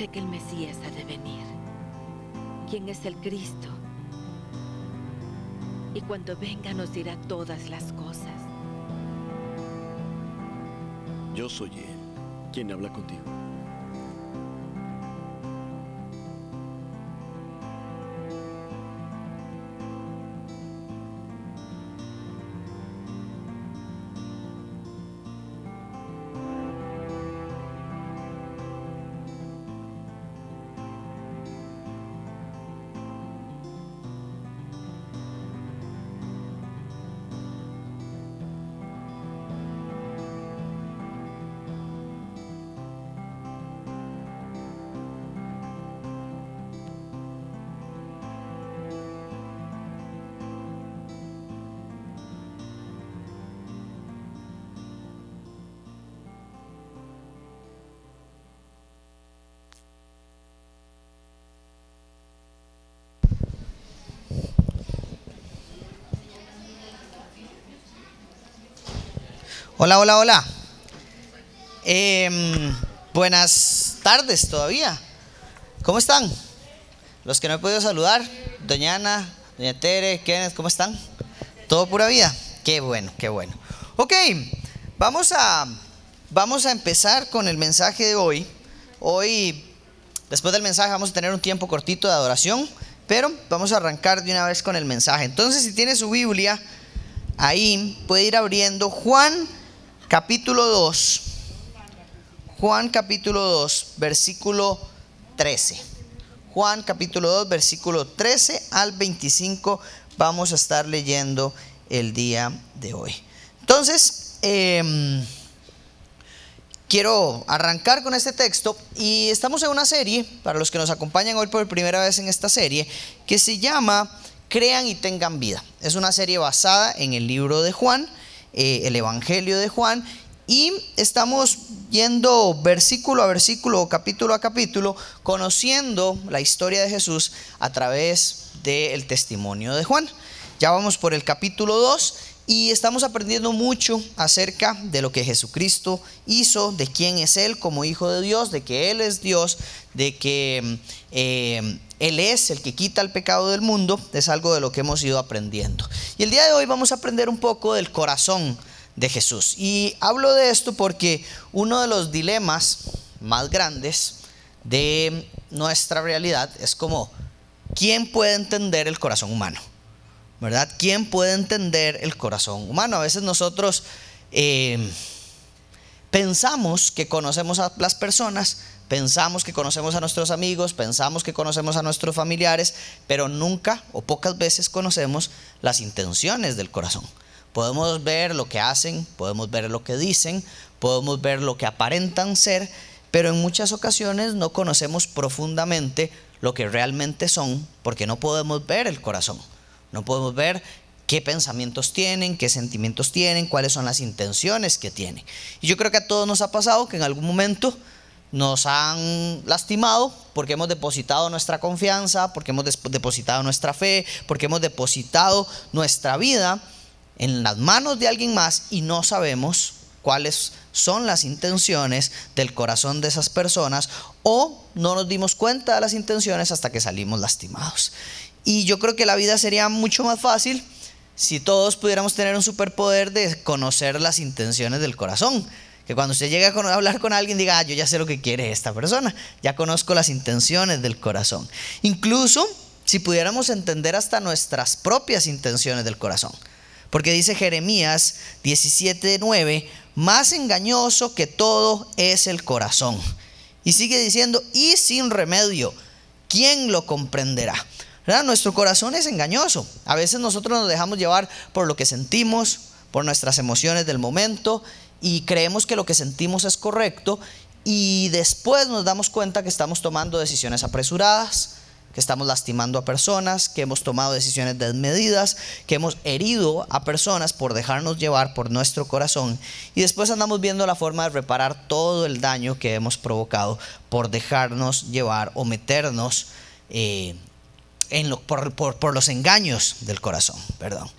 sé que el Mesías ha de venir, quien es el Cristo. Y cuando venga nos dirá todas las cosas. Yo soy Él, quien habla contigo. Hola, hola, hola. Em, buenas tardes todavía. ¿Cómo están? Los que no he podido saludar, doña Ana, doña Tere, Kenneth, ¿cómo están? ¿Todo pura vida? Qué bueno, qué bueno. Ok, vamos a, vamos a empezar con el mensaje de hoy. Hoy, después del mensaje, vamos a tener un tiempo cortito de adoración, pero vamos a arrancar de una vez con el mensaje. Entonces, si tiene su Biblia, ahí puede ir abriendo Juan capítulo 2, Juan capítulo 2, versículo 13. Juan capítulo 2, versículo 13 al 25 vamos a estar leyendo el día de hoy. Entonces, em, quiero arrancar con este texto y estamos en una serie, para los que nos acompañan hoy por primera vez en esta serie, que se llama Crean y tengan vida. Es una serie basada en el libro de Juan eh, el Evangelio de Juan y estamos yendo versículo a versículo, capítulo a capítulo, conociendo la historia de Jesús a través del testimonio de Juan. Ya vamos por el capítulo 2 y estamos aprendiendo mucho acerca de lo que Jesucristo hizo, de quién es Él como Hijo de Dios, de que Él es Dios, de que eh, Él es el que quita el pecado del mundo, es algo de lo que hemos ido aprendiendo. Y el día de hoy vamos a aprender un poco del corazón de Jesús. Y hablo de esto porque uno de los dilemas más grandes de nuestra realidad es como, ¿quién puede entender el corazón humano? ¿Verdad? ¿Quién puede entender el corazón humano? A veces nosotros eh, pensamos que conocemos a las personas, Pensamos que conocemos a nuestros amigos, pensamos que conocemos a nuestros familiares, pero nunca o pocas veces conocemos las intenciones del corazón. Podemos ver lo que hacen, podemos ver lo que dicen, podemos ver lo que aparentan ser, pero en muchas ocasiones no conocemos profundamente lo que realmente son porque no podemos ver el corazón. No podemos ver qué pensamientos tienen, qué sentimientos tienen, cuáles son las intenciones que tienen. Y yo creo que a todos nos ha pasado que en algún momento nos han lastimado porque hemos depositado nuestra confianza, porque hemos depositado nuestra fe, porque hemos depositado nuestra vida en las manos de alguien más y no sabemos cuáles son las intenciones del corazón de esas personas o no nos dimos cuenta de las intenciones hasta que salimos lastimados. Y yo creo que la vida sería mucho más fácil si todos pudiéramos tener un superpoder de conocer las intenciones del corazón que cuando usted llega a hablar con alguien diga, ah, yo ya sé lo que quiere esta persona, ya conozco las intenciones del corazón. Incluso si pudiéramos entender hasta nuestras propias intenciones del corazón. Porque dice Jeremías 17:9, más engañoso que todo es el corazón. Y sigue diciendo, y sin remedio, ¿quién lo comprenderá? Nuestro corazón es engañoso. A veces nosotros nos dejamos llevar por lo que sentimos, por nuestras emociones del momento y creemos que lo que sentimos es correcto y después nos damos cuenta que estamos tomando decisiones apresuradas, que estamos lastimando a personas, que hemos tomado decisiones desmedidas, que hemos herido a personas por dejarnos llevar por nuestro corazón y después andamos viendo la forma de reparar todo el daño que hemos provocado por dejarnos llevar o meternos eh, por, por los engaños del corazón. Perdón.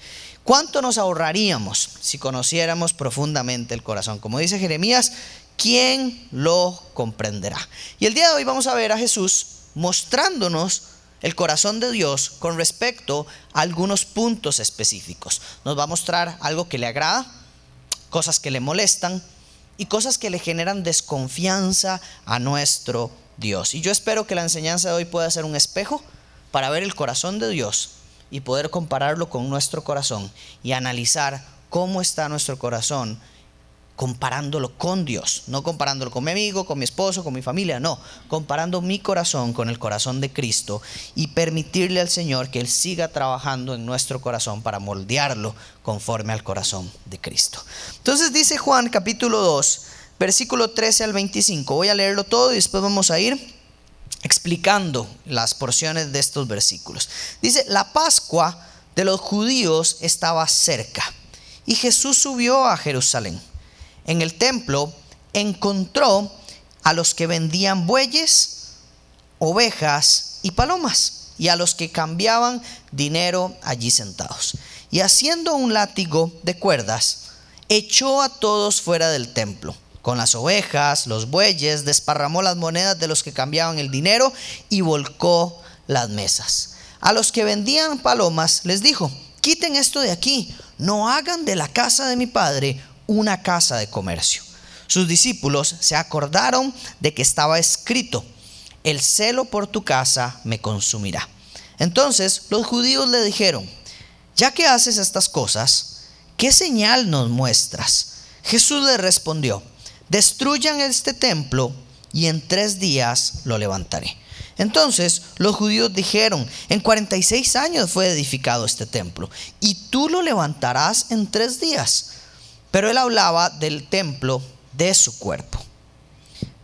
¿Cuánto nos ahorraríamos si conociéramos profundamente el corazón? Como dice Jeremías, ¿quién lo comprenderá? Y el día de hoy vamos a ver a Jesús mostrándonos el corazón de Dios con respecto a algunos puntos específicos. Nos va a mostrar algo que le agrada, cosas que le molestan y cosas que le generan desconfianza a nuestro Dios. Y yo espero que la enseñanza de hoy pueda ser un espejo para ver el corazón de Dios y poder compararlo con nuestro corazón y analizar cómo está nuestro corazón comparándolo con Dios, no comparándolo con mi amigo, con mi esposo, con mi familia, no, comparando mi corazón con el corazón de Cristo y permitirle al Señor que Él siga trabajando en nuestro corazón para moldearlo conforme al corazón de Cristo. Entonces dice Juan capítulo 2, versículo 13 al 25, voy a leerlo todo y después vamos a ir explicando las porciones de estos versículos. Dice, la Pascua de los judíos estaba cerca y Jesús subió a Jerusalén en el templo, encontró a los que vendían bueyes, ovejas y palomas, y a los que cambiaban dinero allí sentados. Y haciendo un látigo de cuerdas, echó a todos fuera del templo. Con las ovejas, los bueyes, desparramó las monedas de los que cambiaban el dinero y volcó las mesas. A los que vendían palomas les dijo, quiten esto de aquí, no hagan de la casa de mi padre una casa de comercio. Sus discípulos se acordaron de que estaba escrito, el celo por tu casa me consumirá. Entonces los judíos le dijeron, ya que haces estas cosas, ¿qué señal nos muestras? Jesús le respondió, destruyan este templo y en tres días lo levantaré. Entonces los judíos dijeron, en 46 años fue edificado este templo y tú lo levantarás en tres días. Pero él hablaba del templo de su cuerpo.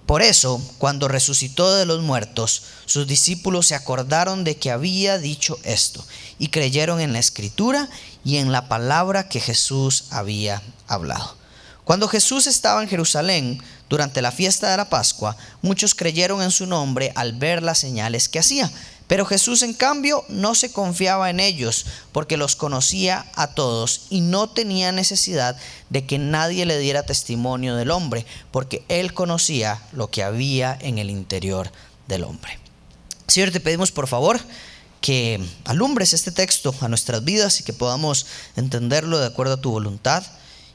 Por eso, cuando resucitó de los muertos, sus discípulos se acordaron de que había dicho esto y creyeron en la escritura y en la palabra que Jesús había hablado. Cuando Jesús estaba en Jerusalén durante la fiesta de la Pascua, muchos creyeron en su nombre al ver las señales que hacía. Pero Jesús en cambio no se confiaba en ellos porque los conocía a todos y no tenía necesidad de que nadie le diera testimonio del hombre porque él conocía lo que había en el interior del hombre. Señor, te pedimos por favor que alumbres este texto a nuestras vidas y que podamos entenderlo de acuerdo a tu voluntad.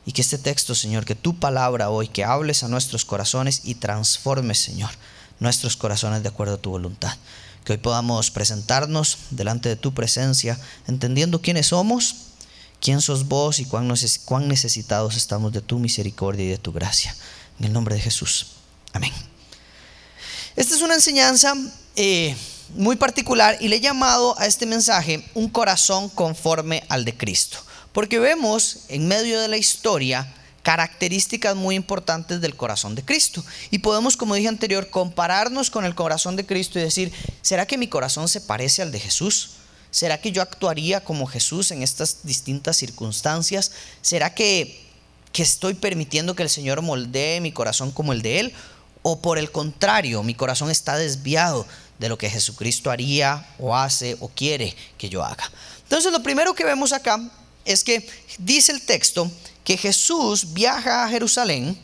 Y que este texto, Señor, que tu palabra hoy, que hables a nuestros corazones y transformes, Señor, nuestros corazones de acuerdo a tu voluntad que hoy podamos presentarnos delante de tu presencia, entendiendo quiénes somos, quién sos vos y cuán, necesitados estamos de tu misericordia y de tu gracia. En el nombre de Jesús. Amén. Esta es una enseñanza eh, muy particular y le he llamado a este mensaje un corazón conforme al de Cristo. Porque vemos en medio de la historia características muy importantes del corazón de Cristo. Y podemos, como dije anterior, compararnos con el corazón de Cristo y decir, ¿será que mi corazón se parece al de Jesús? ¿Será que yo actuaría como Jesús en estas distintas circunstancias? ¿Será que, que estoy permitiendo que el Señor moldee mi corazón como el de Él? ¿O por el contrario, mi corazón está desviado de lo que Jesucristo haría o hace o quiere que yo haga? Entonces lo primero que vemos acá es que dice el texto que Jesús viaja a Jerusalén,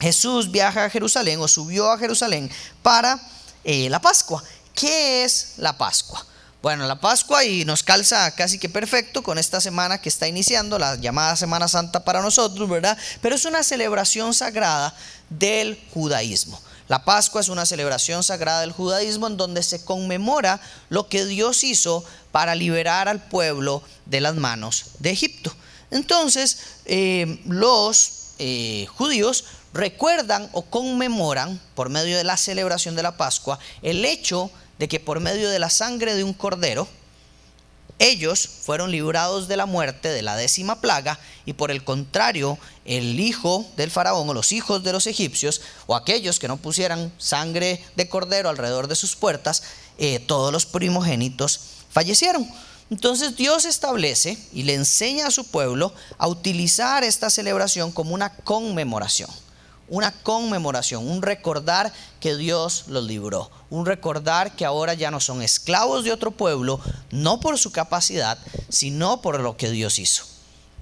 Jesús viaja a Jerusalén o subió a Jerusalén para eh, la Pascua. ¿Qué es la Pascua? Bueno, la Pascua y nos calza casi que perfecto con esta semana que está iniciando, la llamada Semana Santa para nosotros, ¿verdad? Pero es una celebración sagrada del judaísmo. La Pascua es una celebración sagrada del judaísmo en donde se conmemora lo que Dios hizo para liberar al pueblo de las manos de Egipto. Entonces, eh, los eh, judíos recuerdan o conmemoran por medio de la celebración de la Pascua el hecho de que por medio de la sangre de un cordero, ellos fueron librados de la muerte de la décima plaga y por el contrario, el hijo del faraón o los hijos de los egipcios o aquellos que no pusieran sangre de cordero alrededor de sus puertas, eh, todos los primogénitos fallecieron. Entonces Dios establece y le enseña a su pueblo a utilizar esta celebración como una conmemoración, una conmemoración, un recordar que Dios los libró, un recordar que ahora ya no son esclavos de otro pueblo, no por su capacidad, sino por lo que Dios hizo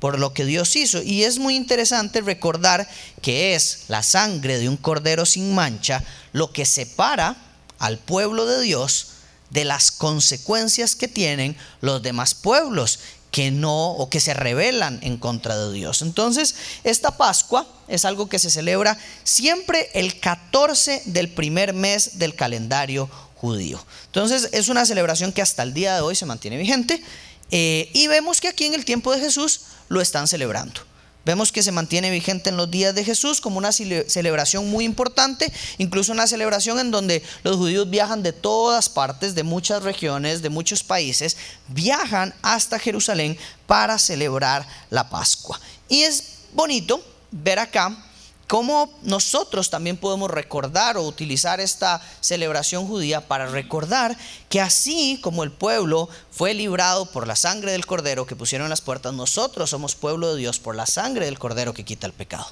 por lo que Dios hizo. Y es muy interesante recordar que es la sangre de un cordero sin mancha lo que separa al pueblo de Dios de las consecuencias que tienen los demás pueblos que no o que se rebelan en contra de Dios. Entonces, esta Pascua es algo que se celebra siempre el 14 del primer mes del calendario judío. Entonces, es una celebración que hasta el día de hoy se mantiene vigente eh, y vemos que aquí en el tiempo de Jesús lo están celebrando. Vemos que se mantiene vigente en los días de Jesús como una celebración muy importante, incluso una celebración en donde los judíos viajan de todas partes, de muchas regiones, de muchos países, viajan hasta Jerusalén para celebrar la Pascua. Y es bonito ver acá cómo nosotros también podemos recordar o utilizar esta celebración judía para recordar que así como el pueblo fue librado por la sangre del cordero que pusieron las puertas, nosotros somos pueblo de Dios por la sangre del cordero que quita el pecado.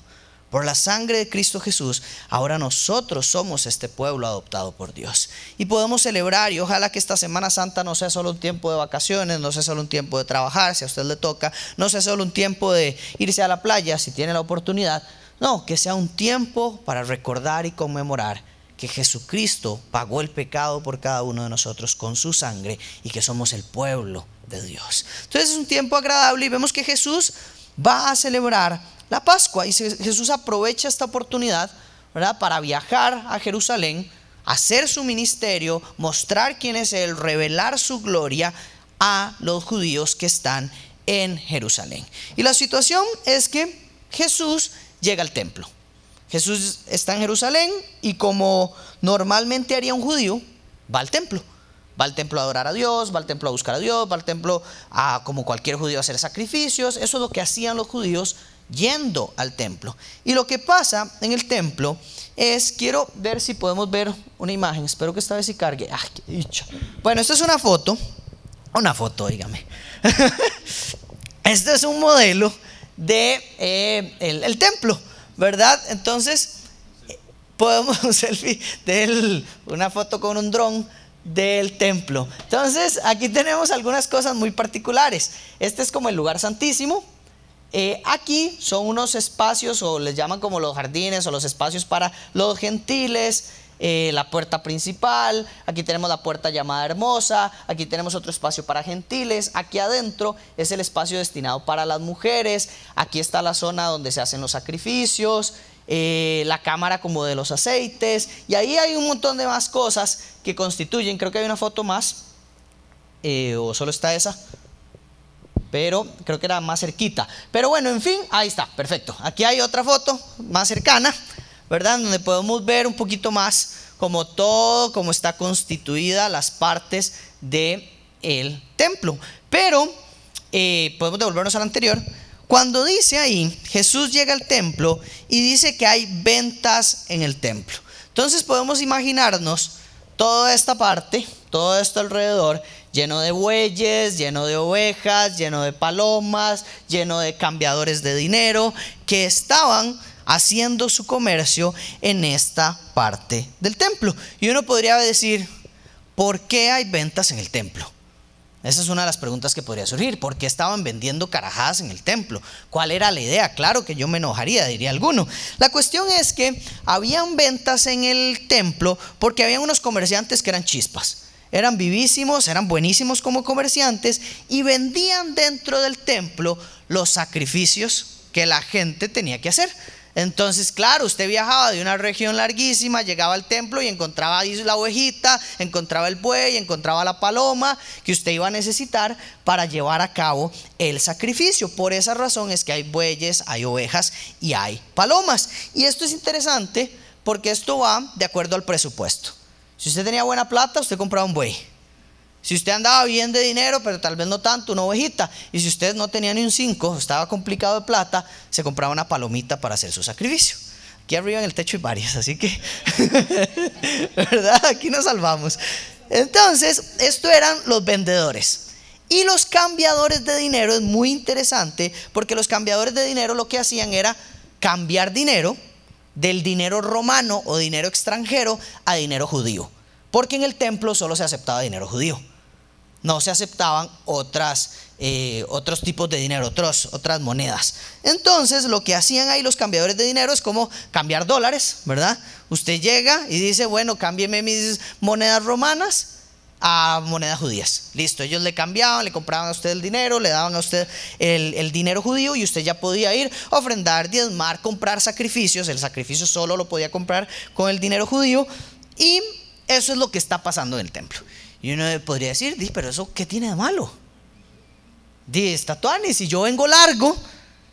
Por la sangre de Cristo Jesús, ahora nosotros somos este pueblo adoptado por Dios. Y podemos celebrar y ojalá que esta Semana Santa no sea solo un tiempo de vacaciones, no sea solo un tiempo de trabajar, si a usted le toca, no sea solo un tiempo de irse a la playa, si tiene la oportunidad, no, que sea un tiempo para recordar y conmemorar que Jesucristo pagó el pecado por cada uno de nosotros con su sangre y que somos el pueblo de Dios. Entonces es un tiempo agradable y vemos que Jesús va a celebrar la Pascua y Jesús aprovecha esta oportunidad ¿verdad? para viajar a Jerusalén, hacer su ministerio, mostrar quién es Él, revelar su gloria a los judíos que están en Jerusalén. Y la situación es que Jesús llega al templo. Jesús está en Jerusalén y como normalmente haría un judío, va al templo. Va al templo a adorar a Dios, va al templo a buscar a Dios, va al templo a, como cualquier judío, a hacer sacrificios. Eso es lo que hacían los judíos yendo al templo. Y lo que pasa en el templo es, quiero ver si podemos ver una imagen, espero que esta vez sí cargue. ¡Ay, qué dicho! Bueno, esta es una foto, una foto, dígame. este es un modelo de eh, el, templo, ¿verdad? Entonces, podemos selfie de una foto con un dron del templo. Entonces, aquí tenemos algunas cosas muy particulares. Este es como el lugar santísimo. Eh, aquí son unos espacios, o les llaman como los jardines, o los espacios para los gentiles. Eh, la puerta principal, aquí tenemos la puerta llamada hermosa, aquí tenemos otro espacio para gentiles, aquí adentro es el espacio destinado para las mujeres, aquí está la zona donde se hacen los sacrificios, eh, la cámara como de los aceites, y ahí hay un montón de más cosas que constituyen, creo que hay una foto más, eh, o solo está esa, pero creo que era más cerquita. Pero bueno, en fin, ahí está, perfecto. Aquí hay otra foto más cercana. ¿Verdad? Donde podemos ver un poquito más como todo, cómo está constituida las partes del el templo. Pero eh, podemos devolvernos al anterior. Cuando dice ahí, Jesús llega al templo y dice que hay ventas en el templo. Entonces podemos imaginarnos toda esta parte, todo esto alrededor, lleno de bueyes, lleno de ovejas, lleno de palomas, lleno de cambiadores de dinero, que estaban haciendo su comercio en esta parte del templo. Y uno podría decir, ¿por qué hay ventas en el templo? Esa es una de las preguntas que podría surgir. ¿Por qué estaban vendiendo carajadas en el templo? ¿Cuál era la idea? Claro que yo me enojaría, diría alguno. La cuestión es que habían ventas en el templo porque había unos comerciantes que eran chispas. Eran vivísimos, eran buenísimos como comerciantes y vendían dentro del templo los sacrificios que la gente tenía que hacer. Entonces, claro, usted viajaba de una región larguísima, llegaba al templo y encontraba la ovejita, encontraba el buey, encontraba la paloma que usted iba a necesitar para llevar a cabo el sacrificio. Por esa razón es que hay bueyes, hay ovejas y hay palomas. Y esto es interesante porque esto va de acuerdo al presupuesto. Si usted tenía buena plata, usted compraba un buey. Si usted andaba bien de dinero, pero tal vez no tanto, una ovejita. Y si usted no tenía ni un 5, estaba complicado de plata, se compraba una palomita para hacer su sacrificio. Aquí arriba en el techo hay varias, así que, ¿verdad? Aquí nos salvamos. Entonces, esto eran los vendedores. Y los cambiadores de dinero es muy interesante porque los cambiadores de dinero lo que hacían era cambiar dinero del dinero romano o dinero extranjero a dinero judío, porque en el templo solo se aceptaba dinero judío. No se aceptaban otras, eh, otros tipos de dinero, otros, otras monedas. Entonces, lo que hacían ahí los cambiadores de dinero es como cambiar dólares, ¿verdad? Usted llega y dice, bueno, cámbieme mis monedas romanas a monedas judías. Listo, ellos le cambiaban, le compraban a usted el dinero, le daban a usted el, dinero judío y usted ya podía ir, ofrendar, diezmar, comprar sacrificios. El sacrificio solo lo podía comprar con el dinero judío y eso es lo que está pasando en el templo. Y uno podría decir, pero eso, ¿qué tiene de malo? Dice, Tatuani, si yo vengo largo,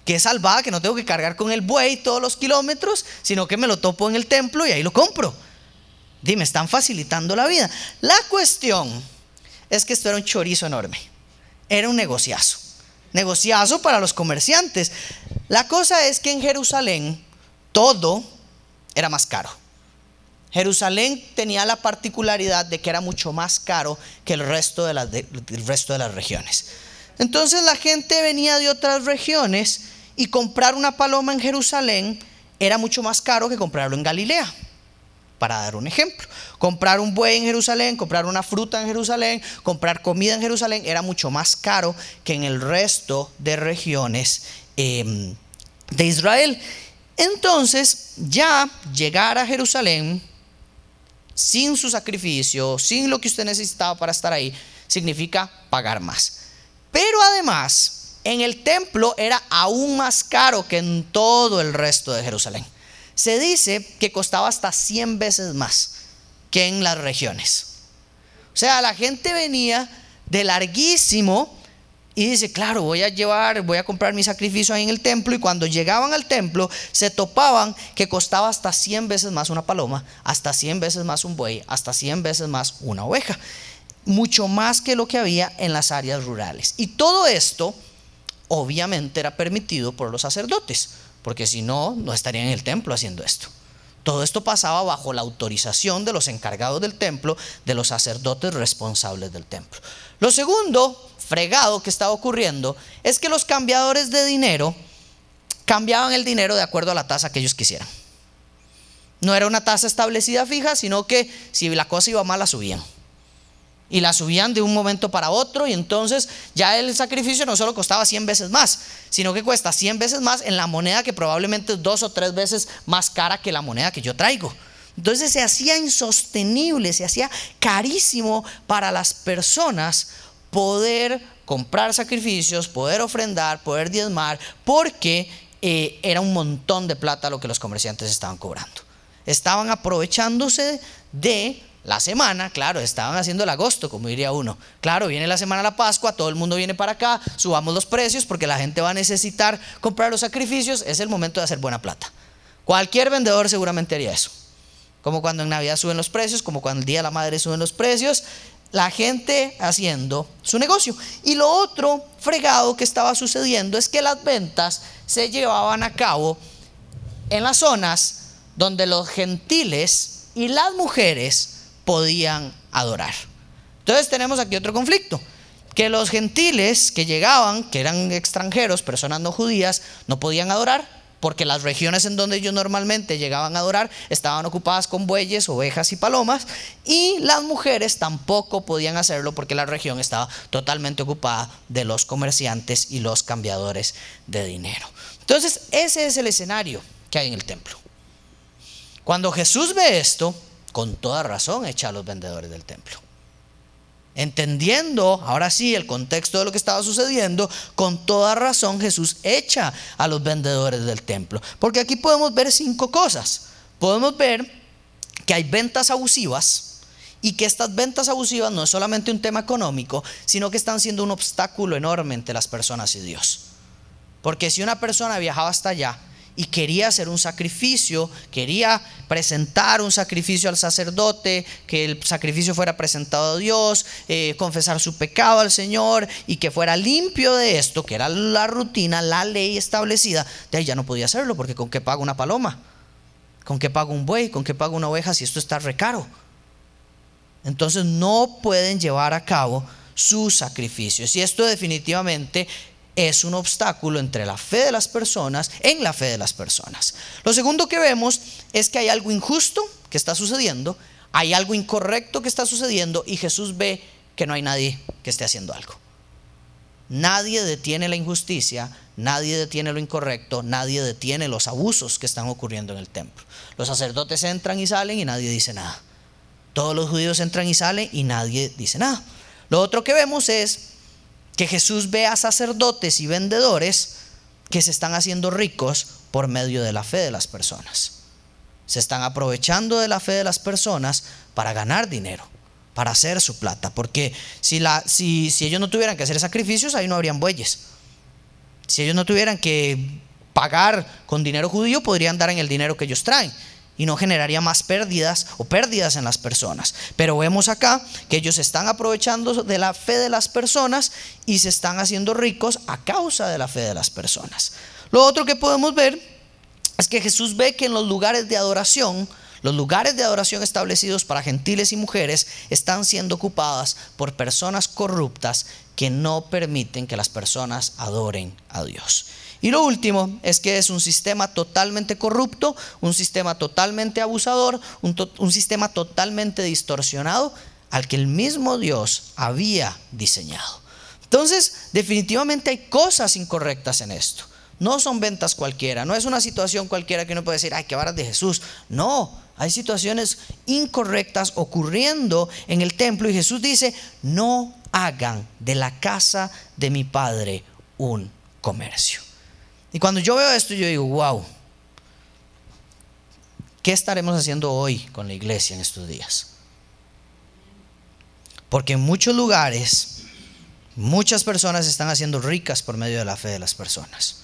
que es salvada, que no tengo que cargar con el buey todos los kilómetros, sino que me lo topo en el templo y ahí lo compro. Dime, están facilitando la vida. La cuestión es que esto era un chorizo enorme. Era un negociazo. Negociazo para los comerciantes. La cosa es que en Jerusalén todo era más caro. Jerusalén tenía la particularidad de que era mucho más caro que el resto de las, resto de las regiones. Entonces la gente venía de otras regiones y comprar una paloma en Jerusalén era mucho más caro que comprarlo en Galilea para dar un ejemplo. Comprar un buey en Jerusalén, comprar una fruta en Jerusalén, comprar comida en Jerusalén era mucho más caro que en el resto de regiones em, de Israel. Entonces, ya llegar a Jerusalén sin su sacrificio, sin lo que usted necesitaba para estar ahí, significa pagar más. Pero además, en el templo era aún más caro que en todo el resto de Jerusalén. Se dice que costaba hasta 100 veces más que en las regiones. O sea, la gente venía de larguísimo y dice, claro, voy a llevar, voy a comprar mi sacrificio ahí en el templo. Y cuando llegaban al templo, se topaban que costaba hasta 100 veces más una paloma, hasta 100 veces más un buey, hasta 100 veces más una oveja. Mucho más que lo que había en las áreas rurales. Y todo esto, obviamente, era permitido por los sacerdotes porque si no, no estarían en el templo haciendo esto. Todo esto pasaba bajo la autorización de los encargados del templo, de los sacerdotes responsables del templo. Lo segundo, fregado que estaba ocurriendo, es que los cambiadores de dinero cambiaban el dinero de acuerdo a la tasa que ellos quisieran. No era una tasa establecida fija, sino que si la cosa iba mal la subían y la subían de un momento para otro y entonces ya el sacrificio no solo costaba 100 veces más, sino que cuesta 100 veces más en la moneda que probablemente es dos o tres veces más cara que la moneda que yo traigo. Entonces se hacía insostenible, se hacía carísimo para las personas poder comprar sacrificios, poder ofrendar, poder diezmar, porque eh, era un montón de plata lo que los comerciantes estaban cobrando. Estaban aprovechándose de la semana, claro, estaban haciendo el agosto, como diría uno. Claro, viene la semana la Pascua, todo el mundo viene para acá, subamos los precios porque la gente va a necesitar comprar los sacrificios, es el momento de hacer buena plata. Cualquier vendedor seguramente haría eso. Como cuando en Navidad suben los precios, como cuando el Día de la Madre suben los precios, la gente haciendo su negocio. Y lo otro fregado que estaba sucediendo es que las ventas se llevaban a cabo en las zonas donde los gentiles y las mujeres podían adorar. Entonces tenemos aquí otro conflicto, que los gentiles que llegaban, que eran extranjeros, personas no judías, no podían adorar, porque las regiones en donde ellos normalmente llegaban a adorar estaban ocupadas con bueyes, ovejas y palomas, y las mujeres tampoco podían hacerlo porque la región estaba totalmente ocupada de los comerciantes y los cambiadores de dinero. Entonces, ese es el escenario que hay en el templo. Cuando Jesús ve esto, con toda razón echa a los vendedores del templo. Entendiendo ahora sí el contexto de lo que estaba sucediendo, con toda razón Jesús echa a los vendedores del templo. Porque aquí podemos ver cinco cosas. Podemos ver que hay ventas abusivas y que estas ventas abusivas no es solamente un tema económico, sino que están siendo un obstáculo enorme entre las personas y Dios. Porque si una persona viajaba hasta allá, y quería hacer un sacrificio, quería presentar un sacrificio al sacerdote, que el sacrificio fuera presentado a Dios, eh, confesar su pecado al Señor y que fuera limpio de esto, que era la rutina, la ley establecida, de ahí ya no podía hacerlo, porque con qué pago una paloma, con qué pago un buey, con qué pago una oveja si esto está recaro. Entonces no pueden llevar a cabo sus sacrificios. Y esto definitivamente es un obstáculo entre la fe de las personas, en la fe de las personas. Lo segundo que vemos es que hay algo injusto que está sucediendo, hay algo incorrecto que está sucediendo y Jesús ve que no hay nadie que esté haciendo algo. Nadie detiene la injusticia, nadie detiene lo incorrecto, nadie detiene los abusos que están ocurriendo en el templo. Los sacerdotes entran y salen y nadie dice nada. Todos los judíos entran y salen y nadie dice nada. Lo otro que vemos es que Jesús ve a sacerdotes y vendedores que se están haciendo ricos por medio de la fe de las personas. Se están aprovechando de la fe de las personas para ganar dinero para hacer su plata. Porque si, si ellos no tuvieran que hacer sacrificios, ahí no habrían bueyes. Si ellos no tuvieran que pagar con dinero judío, podrían dar en el dinero que ellos traen y no generaría más pérdidas o pérdidas en las personas. Pero vemos acá que ellos están aprovechando de la fe de las personas y se están haciendo ricos a causa de la fe de las personas. Lo otro que podemos ver es que Jesús ve que en los lugares de adoración los lugares de adoración establecidos para gentiles y mujeres están siendo ocupadas por personas corruptas que no permiten que las personas adoren a Dios. Y lo último es que es un sistema totalmente corrupto, un sistema totalmente abusador, un, sistema totalmente distorsionado al que el mismo Dios había diseñado. Entonces, definitivamente hay cosas incorrectas en esto. No son ventas cualquiera, no es una situación cualquiera que uno puede decir, ay, qué varas de Jesús. No, hay situaciones incorrectas ocurriendo en el templo y Jesús dice, no hagan de la casa de mi padre un comercio. Y cuando yo veo esto, yo digo, wow, ¿qué estaremos haciendo hoy con la iglesia en estos días? Porque en muchos lugares, muchas personas están haciendo ricas por medio de la fe de las personas.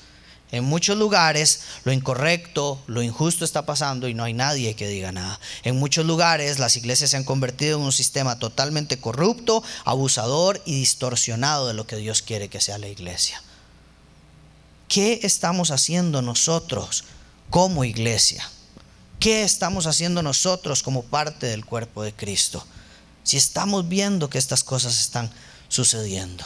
En muchos lugares lo incorrecto, lo injusto está pasando y no hay nadie que diga nada. En muchos lugares las iglesias se han convertido en un sistema totalmente corrupto, abusador y distorsionado de lo que Dios quiere que sea la iglesia. ¿Qué estamos haciendo nosotros como iglesia? ¿Qué estamos haciendo nosotros como parte del cuerpo de Cristo? Si estamos viendo que estas cosas están sucediendo.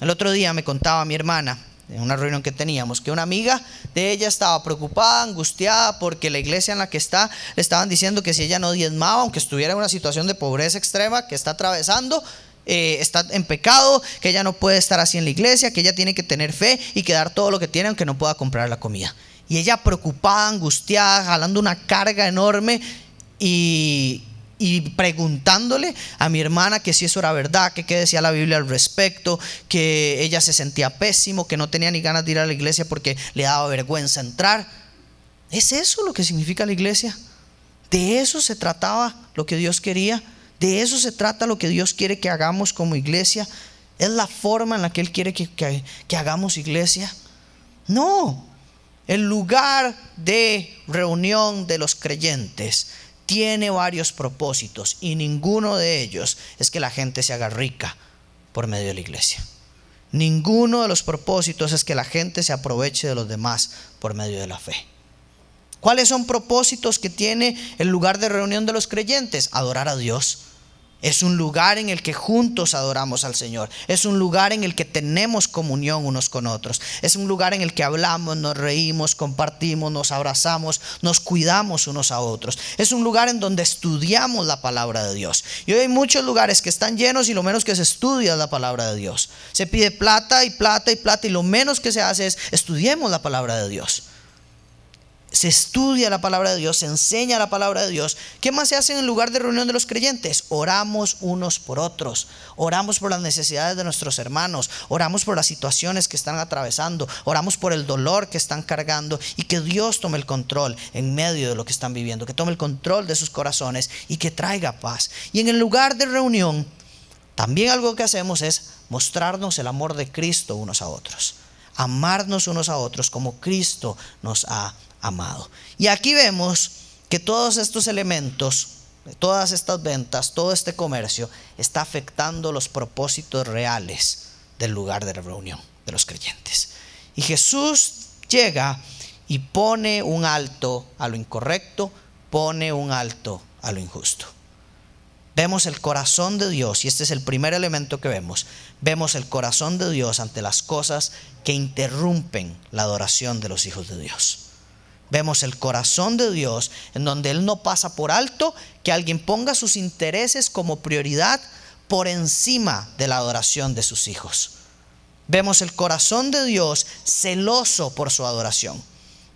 El otro día me contaba mi hermana en una reunión que teníamos, que una amiga de ella estaba preocupada, angustiada, porque la iglesia en la que está le estaban diciendo que si ella no diezmaba, aunque estuviera en una situación de pobreza extrema que está atravesando, eh, está en pecado, que ella no puede estar así en la iglesia, que ella tiene que tener fe y que dar todo lo que tiene aunque no pueda comprar la comida. Y ella preocupada, angustiada, jalando una carga enorme y, y preguntándole a mi hermana que si eso era verdad, que qué decía la Biblia al respecto, que ella se sentía pésimo, que no tenía ni ganas de ir a la iglesia porque le daba vergüenza entrar. ¿Es eso lo que significa la iglesia? ¿De eso se trataba lo que Dios quería? ¿De eso se trata lo que Dios quiere que hagamos como iglesia? ¿Es la forma en la que Él quiere que, que hagamos iglesia? No, el lugar de reunión de los creyentes tiene varios propósitos y ninguno de ellos es que la gente se haga rica por medio de la iglesia. Ninguno de los propósitos es que la gente se aproveche de los demás por medio de la fe. ¿Cuáles son propósitos que tiene el lugar de reunión de los creyentes? Adorar a Dios es un lugar en el que juntos adoramos al Señor. Es un lugar en el que tenemos comunión unos con otros. Es un lugar en el que hablamos, nos reímos, compartimos, nos abrazamos, nos cuidamos unos a otros. Es un lugar en donde estudiamos la palabra de Dios. Y hoy hay muchos lugares que están llenos y lo menos que se estudia es la palabra de Dios. Se pide plata y plata y plata y lo menos que se hace es estudiemos la palabra de Dios se estudia la palabra de Dios, se enseña la palabra de Dios. ¿Qué más se hace en el lugar de reunión de los creyentes? Oramos unos por otros, oramos por las necesidades de nuestros hermanos, oramos por las situaciones que están atravesando, oramos por el dolor que están cargando y que Dios tome el control en medio de lo que están viviendo, que tome el control de sus corazones y que traiga paz. Y en el lugar de reunión, también algo que hacemos es mostrarnos el amor de Cristo unos a otros amarnos unos a otros como Cristo nos ha amado. Y aquí vemos que todos estos elementos, todas estas ventas, todo este comercio está afectando los propósitos reales del lugar de reunión de los creyentes. Y Jesús llega y pone un alto a lo incorrecto, pone un alto a lo injusto. Vemos el corazón de Dios y este es el primer elemento que vemos. vemos el corazón de Dios ante las cosas que interrumpen la adoración de los hijos de Dios. Vemos el corazón de Dios en donde Él no pasa por alto que alguien ponga sus intereses como prioridad por encima de la adoración de sus hijos. Vemos el corazón de Dios celoso por su adoración.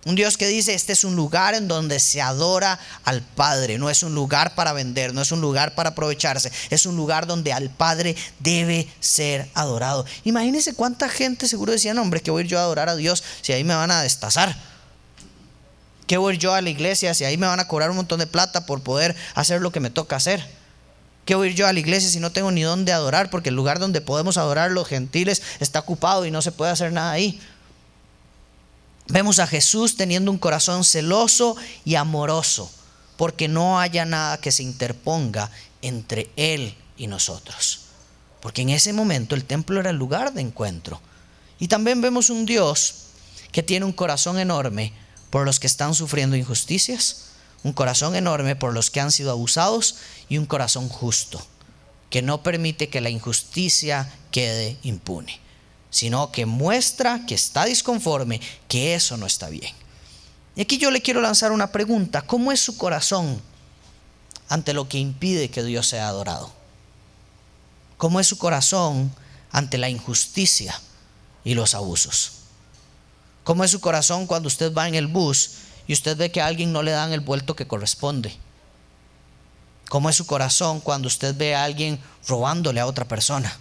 Un Dios que dice, este es un lugar en donde se adora al Padre, no es un lugar para vender, no es un lugar para aprovecharse, es un lugar donde al Padre debe ser adorado. Imagínense cuánta gente seguro decía, no, hombre, que voy yo a adorar a Dios si ahí me van a destazar. ¿Qué voy yo a la iglesia si ahí me van a cobrar un montón de plata por poder hacer lo que me toca hacer? ¿Qué voy yo a la iglesia si no tengo ni dónde adorar? Porque el lugar donde podemos adorar los gentiles está ocupado y no se puede hacer nada ahí. Vemos a Jesús teniendo un corazón celoso y amoroso, porque no haya nada que se interponga entre Él y nosotros. Porque en ese momento el templo era el lugar de encuentro. Y también vemos un Dios que tiene un corazón enorme por los que están sufriendo injusticias, un corazón enorme por los que han sido abusados y un corazón justo, que no permite que la injusticia quede impune sino que muestra que está disconforme, que eso no está bien. Y aquí yo le quiero lanzar una pregunta. ¿Cómo es su corazón ante lo que impide que Dios sea adorado? ¿Cómo es su corazón ante la injusticia y los abusos? ¿Cómo es su corazón cuando usted va en el bus y usted ve que a alguien no le dan el vuelto que corresponde? ¿Cómo es su corazón cuando usted ve a alguien robándole a otra persona?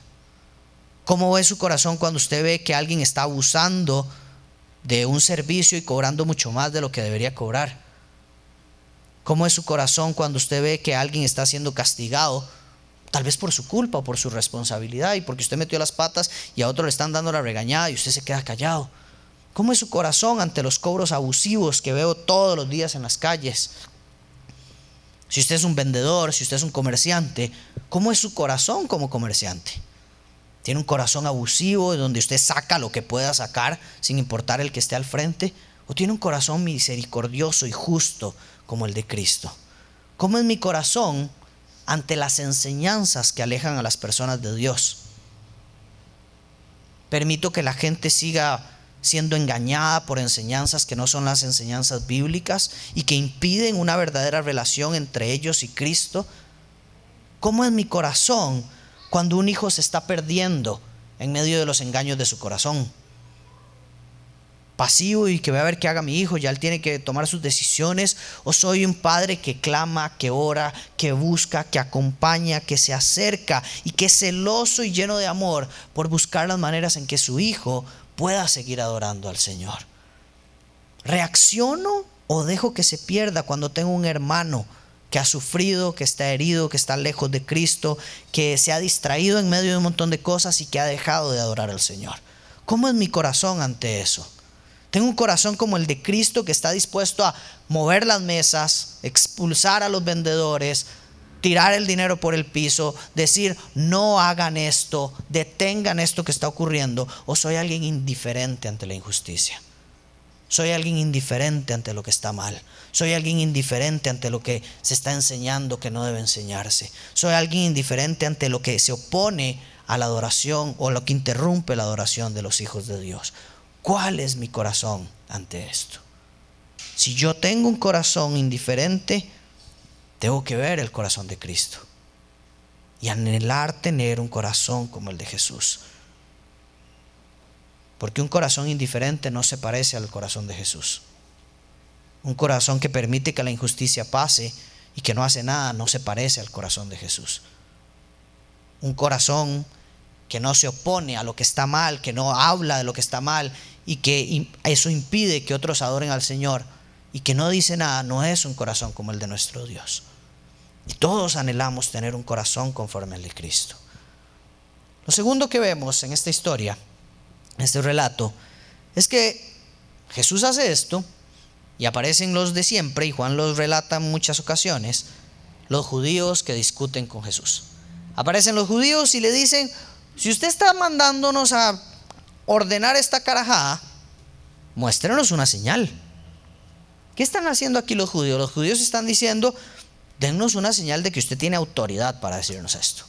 ¿Cómo es su corazón cuando usted ve que alguien está abusando de un servicio y cobrando mucho más de lo que debería cobrar? ¿Cómo es su corazón cuando usted ve que alguien está siendo castigado, tal vez por su culpa o por su responsabilidad y porque usted metió las patas y a otro le están dando la regañada y usted se queda callado? ¿Cómo es su corazón ante los cobros abusivos que veo todos los días en las calles? Si usted es un vendedor, si usted es un comerciante, ¿cómo es su corazón como comerciante? tiene un corazón abusivo donde usted saca lo que pueda sacar sin importar el que esté al frente, o tiene un corazón misericordioso y justo como el de Cristo. ¿Cómo es mi corazón ante las enseñanzas que alejan a las personas de Dios? Permito que la gente siga siendo engañada por enseñanzas que no son las enseñanzas bíblicas y que impiden una verdadera relación entre ellos y Cristo. ¿Cómo es mi corazón cuando un hijo se está perdiendo en medio de los engaños de su corazón. Pasivo y que voy a ver qué haga mi hijo, ya él tiene que tomar sus decisiones. O soy un padre que clama, que ora, que busca, que acompaña, que se acerca y que es celoso y lleno de amor por buscar las maneras en que su hijo pueda seguir adorando al Señor. ¿Reacciono o dejo que se pierda cuando tengo un hermano que ha sufrido, que está herido, que está lejos de Cristo, que se ha distraído en medio de un montón de cosas y que ha dejado de adorar al Señor. ¿Cómo es mi corazón ante eso? Tengo un corazón como el de Cristo que está dispuesto a mover las mesas, expulsar a los vendedores, tirar el dinero por el piso, decir, no hagan esto, detengan esto que está ocurriendo, o soy alguien indiferente ante la injusticia. Soy alguien indiferente ante lo que está mal. Soy alguien indiferente ante lo que se está enseñando que no debe enseñarse. Soy alguien indiferente ante lo que se opone a la adoración o lo que interrumpe la adoración de los hijos de Dios. ¿Cuál es mi corazón ante esto? Si yo tengo un corazón indiferente, tengo que ver el corazón de Cristo y anhelar tener un corazón como el de Jesús. Porque un corazón indiferente no se parece al corazón de Jesús. Un corazón que permite que la injusticia pase y que no hace nada no se parece al corazón de Jesús. Un corazón que no se opone a lo que está mal, que no habla de lo que está mal y que eso impide que otros adoren al Señor y que no dice nada, no es un corazón como el de nuestro Dios. Y todos anhelamos tener un corazón conforme al de Cristo. Lo segundo que vemos en esta historia este relato, es que Jesús hace esto y aparecen los de siempre, y Juan los relata en muchas ocasiones, los judíos que discuten con Jesús. Aparecen los judíos y le dicen, si usted está mandándonos a ordenar esta carajada, muéstrenos una señal. ¿Qué están haciendo aquí los judíos? Los judíos están diciendo, dennos una señal de que usted tiene autoridad para decirnos esto.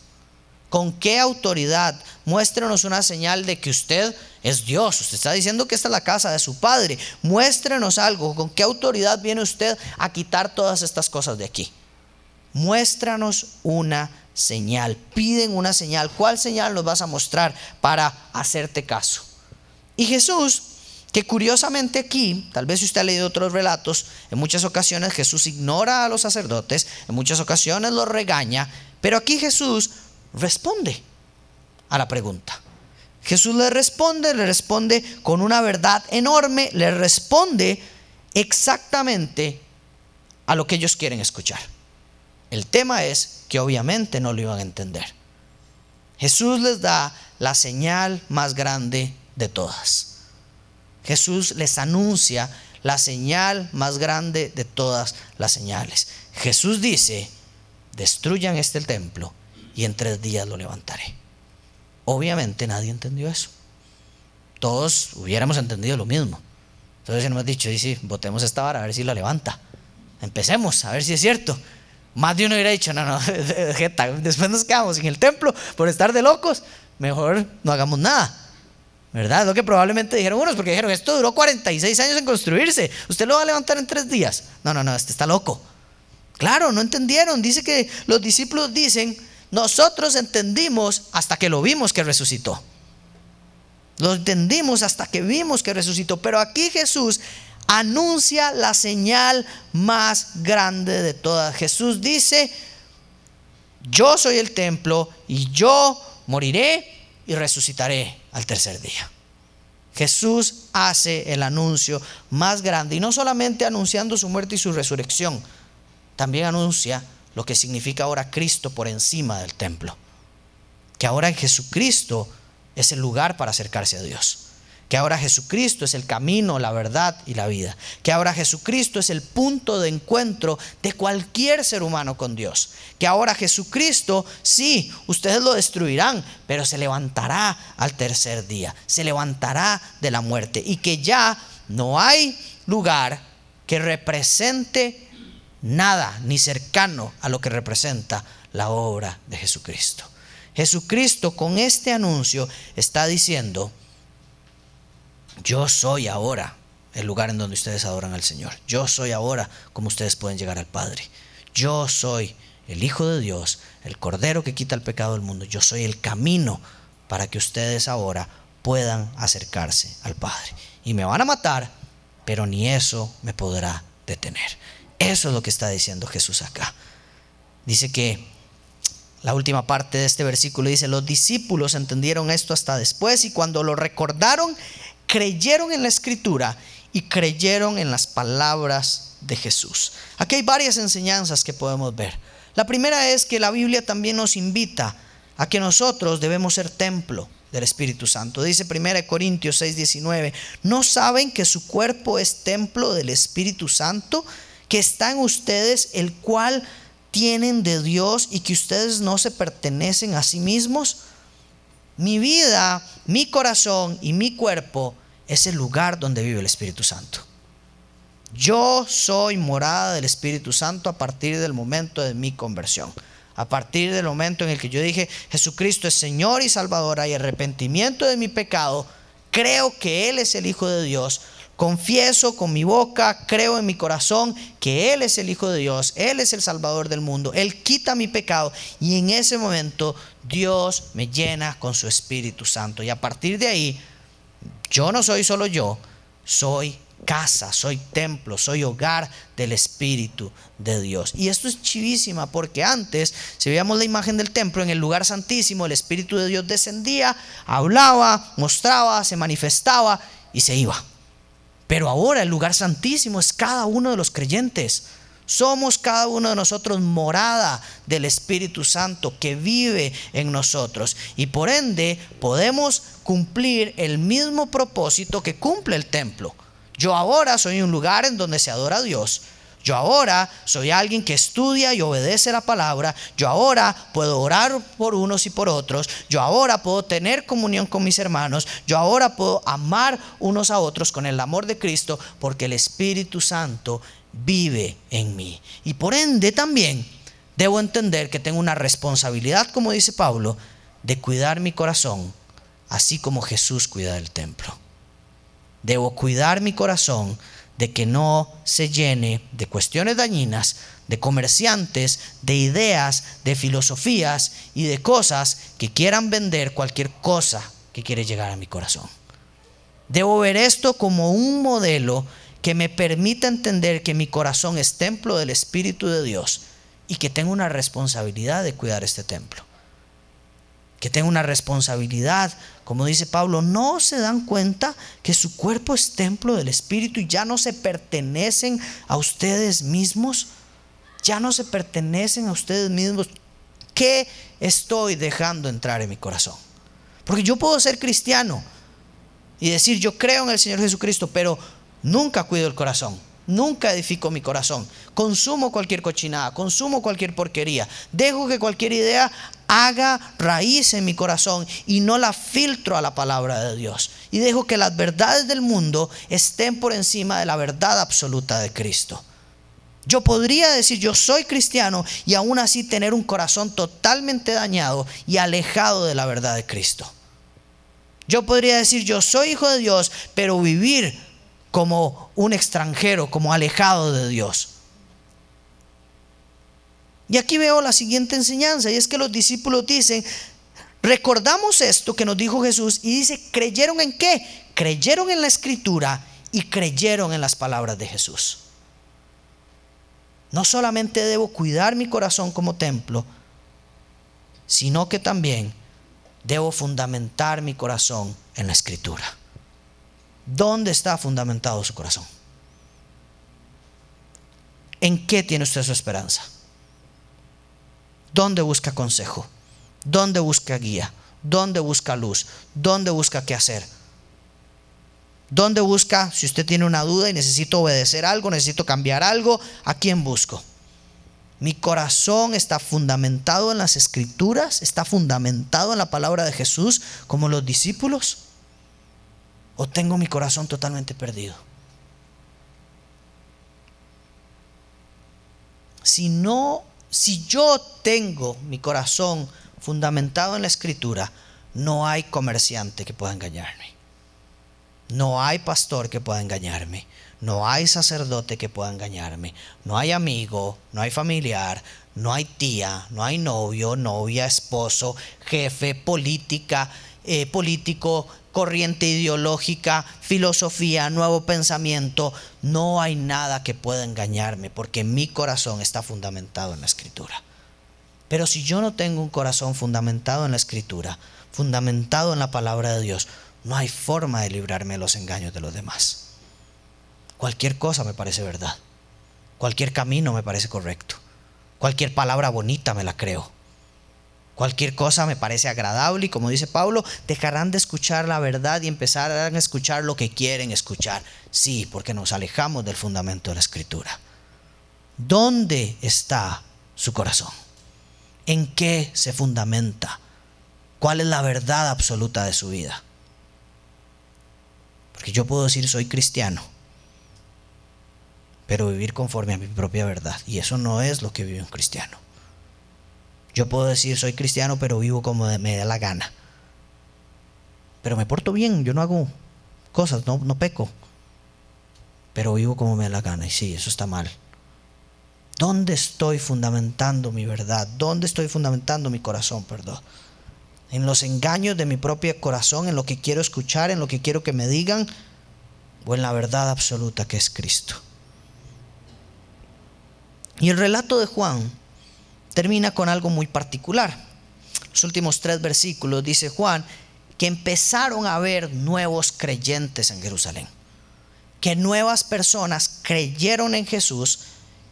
¿Con qué autoridad? Muéstrenos una señal de que usted es Dios. Usted está diciendo que esta es la casa de su Padre. Muéstrenos algo. ¿Con qué autoridad viene usted a quitar todas estas cosas de aquí? Muéstranos una señal. Piden una señal. ¿Cuál señal nos vas a mostrar para hacerte caso? Y Jesús, que curiosamente aquí, tal vez si usted ha leído otros relatos, en muchas ocasiones Jesús ignora a los sacerdotes, en muchas ocasiones los regaña, pero aquí Jesús responde a la pregunta. Jesús le responde, le responde con una verdad enorme, le responde exactamente a lo que ellos quieren escuchar. El tema es que obviamente no lo iban a entender. Jesús les da la señal más grande de todas. Jesús les anuncia la señal más grande de todas las señales. Jesús dice, destruyan este templo y en tres días lo levantaré. Obviamente nadie entendió eso. Todos hubiéramos entendido lo mismo. Entonces hemos dicho, dice, votemos esta vara a ver si la levanta. Empecemos, a ver si es cierto. Más de uno hubiera dicho, no, no, después nos quedamos en el templo por estar de locos. Mejor no hagamos nada. ¿Verdad? Lo que probablemente dijeron unos, porque dijeron, esto duró 46 años en construirse. Usted lo va a levantar en tres días. No, no, no, este está loco. Claro, no entendieron. Dice que los discípulos dicen, nosotros entendimos hasta que lo vimos que resucitó. Lo entendimos hasta que vimos que resucitó. Pero aquí Jesús anuncia la señal más grande de todas. Jesús dice, yo soy el templo y yo moriré y resucitaré al tercer día. Jesús hace el anuncio más grande y no solamente anunciando su muerte y su resurrección, también anuncia lo que significa ahora Cristo por encima del templo. Que ahora en Jesucristo es el lugar para acercarse a Dios. Que ahora Jesucristo es el camino, la verdad y la vida. Que ahora Jesucristo es el punto de encuentro de cualquier ser humano con Dios. Que ahora Jesucristo, sí, ustedes lo destruirán, pero se levantará al tercer día. Se levantará de la muerte. Y que ya no hay lugar que represente nada ni cercano a lo que representa la obra de Jesucristo. Jesucristo con este anuncio está diciendo, yo soy ahora el lugar en donde ustedes adoran al Señor. Yo soy ahora como ustedes pueden llegar al Padre. Yo soy el Hijo de Dios, el Cordero que quita el pecado del mundo. Yo soy el camino para que ustedes ahora puedan acercarse al Padre. Y me van a matar, pero ni eso me podrá detener. Eso es lo que está diciendo Jesús acá. Dice que la última parte de este versículo dice, los discípulos entendieron esto hasta después y cuando lo recordaron, creyeron en la escritura y creyeron en las palabras de Jesús. Aquí hay varias enseñanzas que podemos ver. La primera es que la Biblia también nos invita a que nosotros debemos ser templo del Espíritu Santo. Dice 1 Corintios 6, 19, ¿no saben que su cuerpo es templo del Espíritu Santo? que está en ustedes, el cual tienen de Dios y que ustedes no se pertenecen a sí mismos? Mi vida, mi corazón y mi cuerpo es el lugar donde vive el Espíritu Santo. Yo soy morada del Espíritu Santo a partir del momento de mi conversión. A partir del momento en el que yo dije, Jesucristo es Señor y Salvador, hay arrepentimiento de mi pecado, creo que Él es el Hijo de Dios, Confieso con mi boca, creo en mi corazón que Él es el Hijo de Dios, Él es el Salvador del mundo, Él quita mi pecado y en ese momento Dios me llena con su Espíritu Santo. Y a partir de ahí, yo no soy solo yo, soy casa, soy templo, soy hogar del Espíritu de Dios. Y esto es chivísima porque antes, si veíamos la imagen del templo en el lugar santísimo, el Espíritu de Dios descendía, hablaba, mostraba, se manifestaba y se iba. Pero ahora el lugar santísimo es cada uno de los creyentes. Somos cada uno de nosotros morada del Espíritu Santo que vive en nosotros. Y por ende podemos cumplir el mismo propósito que cumple el templo. Yo ahora soy un lugar en donde se adora a Dios yo ahora soy alguien que estudia y obedece la palabra. Yo ahora puedo orar por unos y por otros. Yo ahora puedo tener comunión con mis hermanos. Yo ahora puedo amar unos a otros con el amor de Cristo porque el Espíritu Santo vive en mí. Y por ende también debo entender que tengo una responsabilidad, como dice Pablo, de cuidar mi corazón, así como Jesús cuida del templo. Debo cuidar mi corazón de que no se llene de cuestiones dañinas, de comerciantes, de ideas, de filosofías y de cosas que quieran vender cualquier cosa que quiere llegar a mi corazón. Debo ver esto como un modelo que me permita entender que mi corazón es templo del Espíritu de Dios y que tengo una responsabilidad de cuidar este templo. Que tengo una responsabilidad, como dice Pablo, no se dan cuenta que su cuerpo es templo del Espíritu y ya no se pertenecen a ustedes mismos. Ya no se pertenecen a ustedes mismos. ¿Qué estoy dejando entrar en mi corazón? Porque yo puedo ser cristiano y decir, yo creo en el Señor Jesucristo, pero nunca cuido el corazón. Nunca edifico mi corazón. Consumo cualquier cochinada, consumo cualquier porquería. Dejo que cualquier idea haga raíz en mi corazón y no la filtro a la palabra de Dios. Y dejo que las verdades del mundo estén por encima de la verdad absoluta de Cristo. Yo podría decir yo soy cristiano y aún así tener un corazón totalmente dañado y alejado de la verdad de Cristo. Yo podría decir yo soy hijo de Dios, pero vivir como un extranjero, como alejado de Dios. Y aquí veo la siguiente enseñanza, y es que los discípulos dicen, recordamos esto que nos dijo Jesús, y dice, ¿creyeron en qué? Creyeron en la escritura y creyeron en las palabras de Jesús. No solamente debo cuidar mi corazón como templo, sino que también debo fundamentar mi corazón en la escritura. ¿Dónde está fundamentado su corazón? ¿En qué tiene usted su esperanza? ¿Dónde busca consejo? ¿Dónde busca guía? ¿Dónde busca luz? ¿Dónde busca qué hacer? ¿Dónde busca, si usted tiene una duda y necesito obedecer algo, necesito cambiar algo, a quién busco? Mi corazón está fundamentado en las escrituras, está fundamentado en la palabra de Jesús, como los discípulos o tengo mi corazón totalmente perdido? Si no, si yo tengo mi corazón fundamentado en la escritura, no hay comerciante que pueda engañarme. No hay pastor que pueda engañarme. No hay sacerdote que pueda engañarme. No hay amigo, no hay familiar, no hay tía, no hay novio, novia, esposo, jefe, política, eh, político, corriente ideológica, filosofía, nuevo pensamiento. No hay nada que pueda engañarme porque mi corazón está fundamentado en la escritura. Pero si yo no tengo un corazón fundamentado en la escritura, fundamentado en la palabra de Dios, no hay forma de librarme de los engaños de los demás. Cualquier cosa me parece verdad. Cualquier camino me parece correcto. Cualquier palabra bonita me la creo. Cualquier cosa me parece agradable y como dice Pablo, dejarán de escuchar la verdad y empezarán a escuchar lo que quieren escuchar. Sí, porque nos alejamos del fundamento de la escritura. ¿Dónde está su corazón? ¿En qué se fundamenta? ¿Cuál es la verdad absoluta de su vida? Porque yo puedo decir soy cristiano, pero vivir conforme a mi propia verdad. Y eso no es lo que vive un cristiano. Yo puedo decir soy cristiano, pero vivo como me da la gana. Pero me porto bien, yo no hago cosas, no, no peco. Pero vivo como me da la gana. Y sí, eso está mal. ¿Dónde estoy fundamentando mi verdad? ¿Dónde estoy fundamentando mi corazón? Perdón. En los engaños de mi propio corazón, en lo que quiero escuchar, en lo que quiero que me digan, o en la verdad absoluta que es Cristo. Y el relato de Juan termina con algo muy particular. Los últimos tres versículos dice Juan que empezaron a haber nuevos creyentes en Jerusalén, que nuevas personas creyeron en Jesús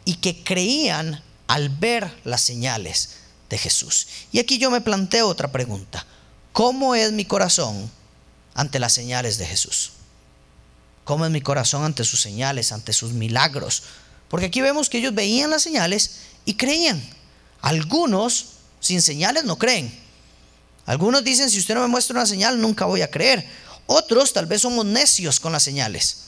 y que creían al ver las señales de Jesús. Y aquí yo me planteo otra pregunta. ¿Cómo es mi corazón ante las señales de Jesús? ¿Cómo es mi corazón ante sus señales, ante sus milagros? Porque aquí vemos que ellos veían las señales y creían. Algunos sin señales no creen. Algunos dicen, si usted no me muestra una señal, nunca voy a creer. Otros tal vez somos necios con las señales.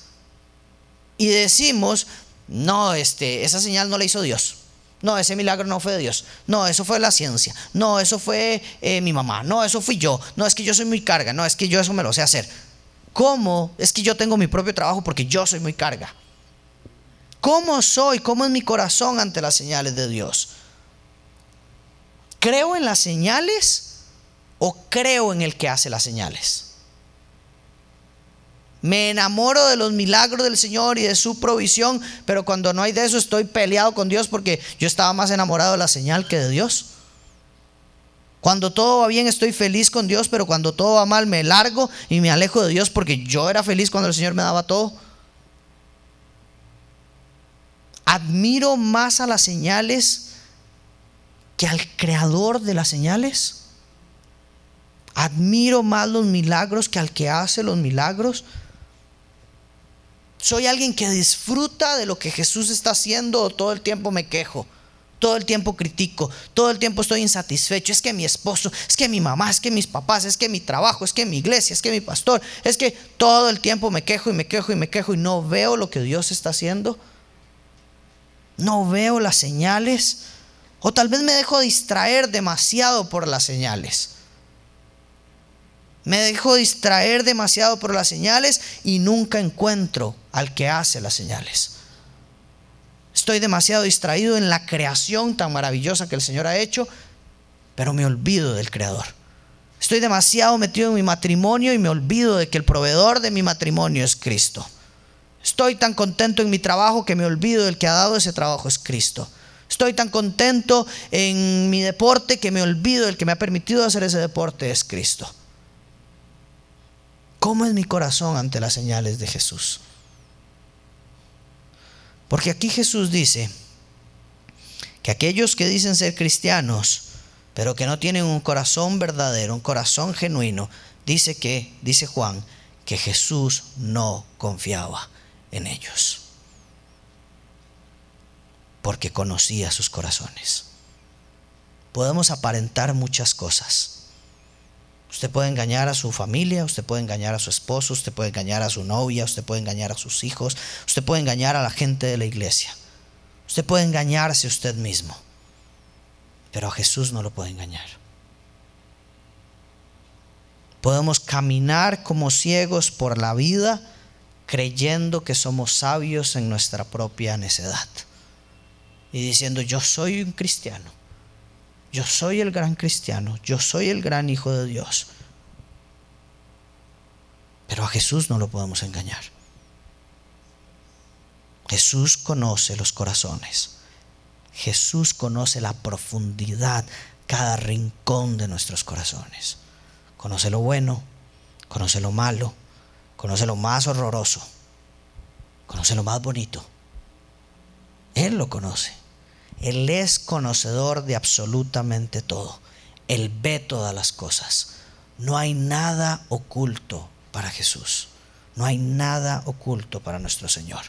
Y decimos, no, este, esa señal no la hizo Dios. No, ese milagro no fue de Dios. No, eso fue la ciencia. No, eso fue eh, mi mamá. No, eso fui yo. No, es que yo soy muy carga. No, es que yo eso me lo sé hacer. ¿Cómo? Es que yo tengo mi propio trabajo porque yo soy muy carga. ¿Cómo soy? ¿Cómo es mi corazón ante las señales de Dios? ¿Creo en las señales o creo en el que hace las señales? Me enamoro de los milagros del Señor y de su provisión, pero cuando no hay de eso estoy peleado con Dios porque yo estaba más enamorado de la señal que de Dios. Cuando todo va bien estoy feliz con Dios, pero cuando todo va mal me largo y me alejo de Dios porque yo era feliz cuando el Señor me daba todo. Admiro más a las señales que al creador de las señales. Admiro más los milagros que al que hace los milagros. Soy alguien que disfruta de lo que Jesús está haciendo todo el tiempo me quejo. Todo el tiempo critico, todo el tiempo estoy insatisfecho. Es que mi esposo, es que mi mamá, es que mis papás, es que mi trabajo, es que mi iglesia, es que mi pastor, es que todo el tiempo me quejo y me quejo y me quejo y no veo lo que Dios está haciendo. No veo las señales. O tal vez me dejo distraer demasiado por las señales. Me dejo distraer demasiado por las señales y nunca encuentro al que hace las señales. Estoy demasiado distraído en la creación tan maravillosa que el Señor ha hecho, pero me olvido del Creador. Estoy demasiado metido en mi matrimonio y me olvido de que el proveedor de mi matrimonio es Cristo. Estoy tan contento en mi trabajo que me olvido del que ha dado ese trabajo es Cristo. Estoy tan contento en mi deporte que me olvido del que me ha permitido hacer ese deporte es Cristo. ¿Cómo es mi corazón ante las señales de Jesús? Porque aquí Jesús dice que aquellos que dicen ser cristianos, pero que no tienen un corazón verdadero, un corazón genuino, dice que, dice Juan, que Jesús no confiaba en ellos. Porque conocía sus corazones. Podemos aparentar muchas cosas Usted puede engañar a su familia, usted puede engañar a su esposo, usted puede engañar a su novia, usted puede engañar a sus hijos, usted puede engañar a la gente de la iglesia. Usted puede engañarse usted mismo, pero a Jesús no lo puede engañar. Podemos caminar como ciegos por la vida creyendo que somos sabios en nuestra propia necedad y diciendo yo soy un cristiano yo soy el gran cristiano, yo soy el gran hijo de Dios. Pero a Jesús no lo podemos engañar. Jesús conoce los corazones. Jesús conoce la profundidad, cada rincón de nuestros corazones. Conoce lo bueno, conoce lo malo, conoce lo más horroroso, conoce lo más bonito. Él lo conoce. Él es conocedor de absolutamente todo. Él ve todas las cosas. No hay nada oculto para Jesús. No hay nada oculto para nuestro Señor.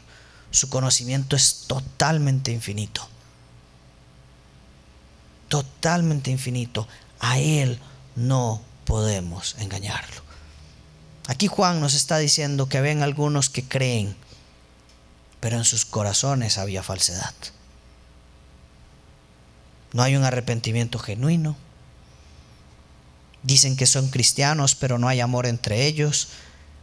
Su conocimiento es totalmente infinito. Totalmente infinito. A Él no podemos engañarlo. Aquí Juan nos está diciendo que ven algunos que creen, pero en sus corazones había falsedad. No hay un arrepentimiento genuino. Dicen que son cristianos, pero no hay amor entre ellos.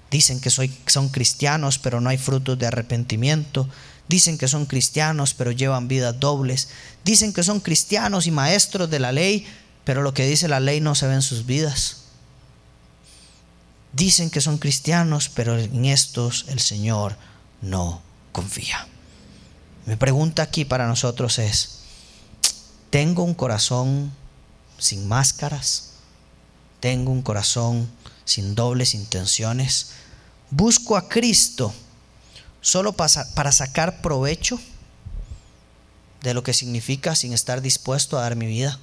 Dicen que son cristianos, pero no hay frutos de arrepentimiento. Dicen que son cristianos, pero llevan vidas dobles. Dicen que son cristianos y maestros de la ley, pero lo que dice la ley no se ve en sus vidas. Dicen que son cristianos, pero en estos el Señor no confía. Mi pregunta aquí para nosotros es, tengo un corazón sin máscaras, tengo un corazón sin dobles intenciones, busco a Cristo solo para sacar provecho de lo que significa sin estar dispuesto a dar mi vida.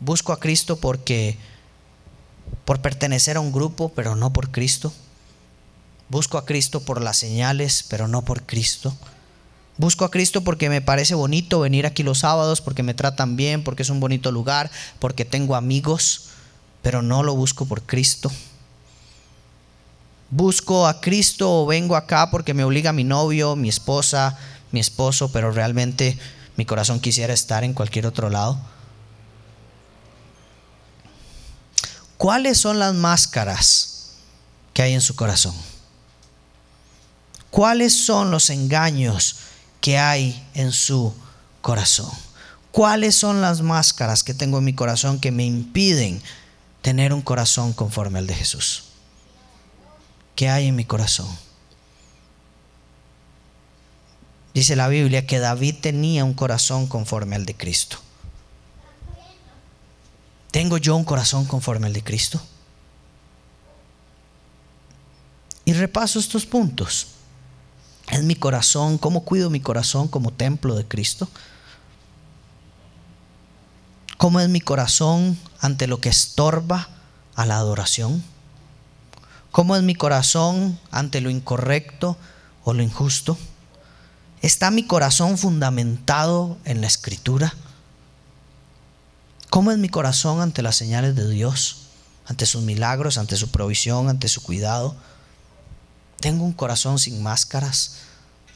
Busco a Cristo porque por pertenecer a un grupo, pero no por Cristo. Busco a Cristo por las señales, pero no por Cristo. Busco a Cristo porque me parece bonito venir aquí los sábados, porque me tratan bien, porque es un bonito lugar, porque tengo amigos, pero no lo busco por Cristo. Busco a Cristo o vengo acá porque me obliga mi novio, mi esposa, mi esposo, pero realmente Mi corazón quisiera estar en cualquier otro lado. ¿Cuáles son las máscaras que hay en su corazón? ¿Cuáles son los engaños que hay en su corazón? ¿Cuáles son las máscaras que tengo en mi corazón que me impiden tener un corazón conforme al de Jesús? ¿Qué hay en mi corazón? Dice la Biblia que David tenía un corazón conforme al de Cristo. ¿Tengo yo un corazón conforme al de Cristo? Y repaso estos puntos. ¿Es mi corazón? ¿Cómo cuido mi corazón como templo de Cristo? ¿Cómo es mi corazón ante lo que estorba a la adoración? ¿Cómo es mi corazón ante lo incorrecto o lo injusto? ¿Está mi corazón fundamentado en la escritura? ¿Cómo es mi corazón ante las señales de Dios? Ante sus milagros, ante su provisión, ante su cuidado. Tengo un corazón sin máscaras.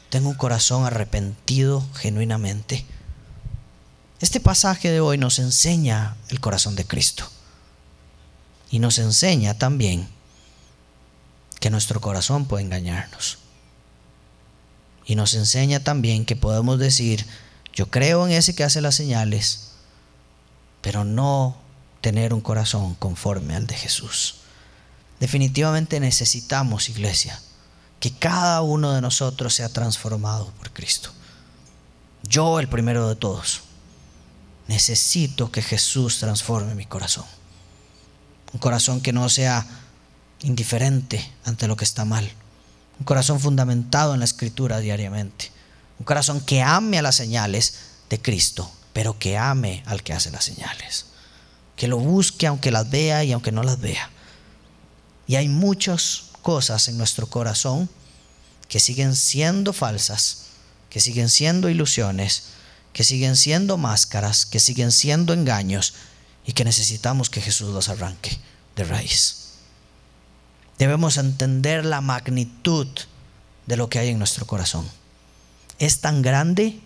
Tengo un corazón arrepentido genuinamente. Este pasaje de hoy nos enseña el corazón de Cristo. Y nos enseña también que nuestro corazón puede engañarnos. Y nos enseña también que podemos decir, yo creo en ese que hace las señales, pero no tener un corazón conforme al de Jesús. Definitivamente necesitamos, iglesia, que cada uno de nosotros sea transformado por Cristo. Yo, el primero de todos, necesito que Jesús transforme mi corazón. Un corazón que no sea indiferente ante lo que está mal un corazón fundamentado en la escritura diariamente. Un corazón que ame a las señales de Cristo, pero que ame al que hace las señales. Que lo busque aunque las vea y aunque no las vea. Y hay muchas cosas en nuestro corazón que siguen siendo falsas, que siguen siendo ilusiones, que siguen siendo máscaras, que siguen siendo engaños y que necesitamos que Jesús los arranque de raíz debemos entender la magnitud de lo que hay en nuestro corazón. Es tan grande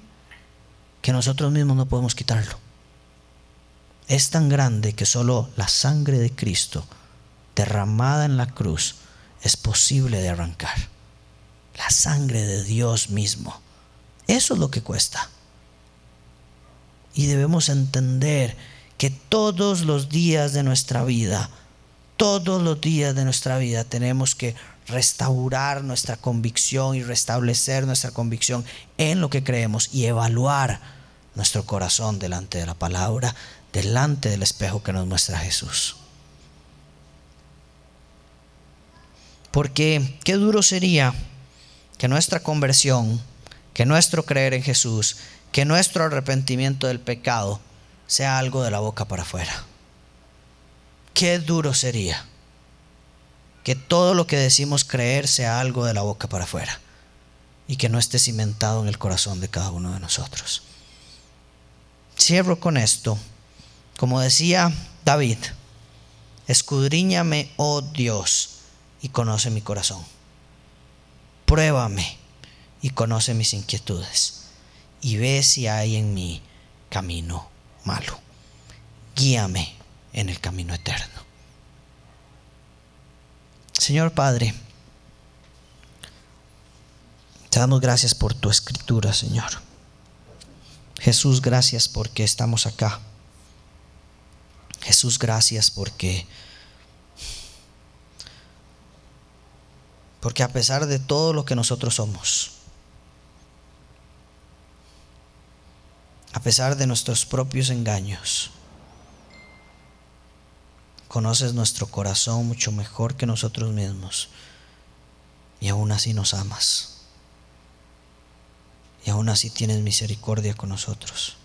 que nosotros mismos no podemos quitarlo. Es tan grande que solo la sangre de Cristo derramada en la cruz es posible de arrancar. La sangre de Dios mismo. Eso es lo que cuesta. Y debemos entender que todos los días de nuestra vida todos los días de nuestra vida tenemos que restaurar nuestra convicción y restablecer nuestra convicción en lo que creemos y evaluar nuestro corazón delante de la palabra, delante del espejo que nos muestra Jesús. Porque qué duro sería que nuestra conversión, que nuestro creer en Jesús, que nuestro arrepentimiento del pecado sea algo de la boca para afuera. Qué duro sería que todo lo que decimos creer sea algo de la boca para afuera y que no esté cimentado en el corazón de cada uno de nosotros. Cierro con esto. Como decía David, escudriñame, oh Dios, y conoce mi corazón. Pruébame y conoce mis inquietudes y ve si hay en mí camino malo. Guíame en el camino eterno. Señor Padre, te damos gracias por tu escritura, Señor. Jesús, gracias porque estamos acá. Jesús, gracias porque porque a pesar de todo lo que nosotros somos, a pesar de nuestros propios engaños, Conoces nuestro corazón mucho mejor que nosotros mismos. Y aún así nos amas. Y aún así tienes misericordia con nosotros.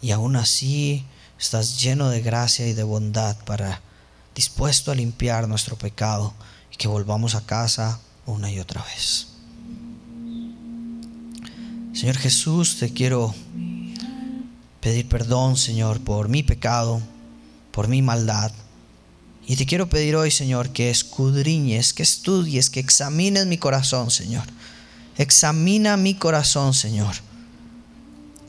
Y aún así estás lleno de gracia y de bondad para dispuesto a limpiar nuestro pecado que volvamos a casa una y otra vez. Señor Jesús, te quiero pedir perdón, Señor, por mi pecado por mi maldad. Y te quiero pedir hoy, Señor, que escudriñes, que estudies, que examines mi corazón, Señor. Examina mi corazón, Señor.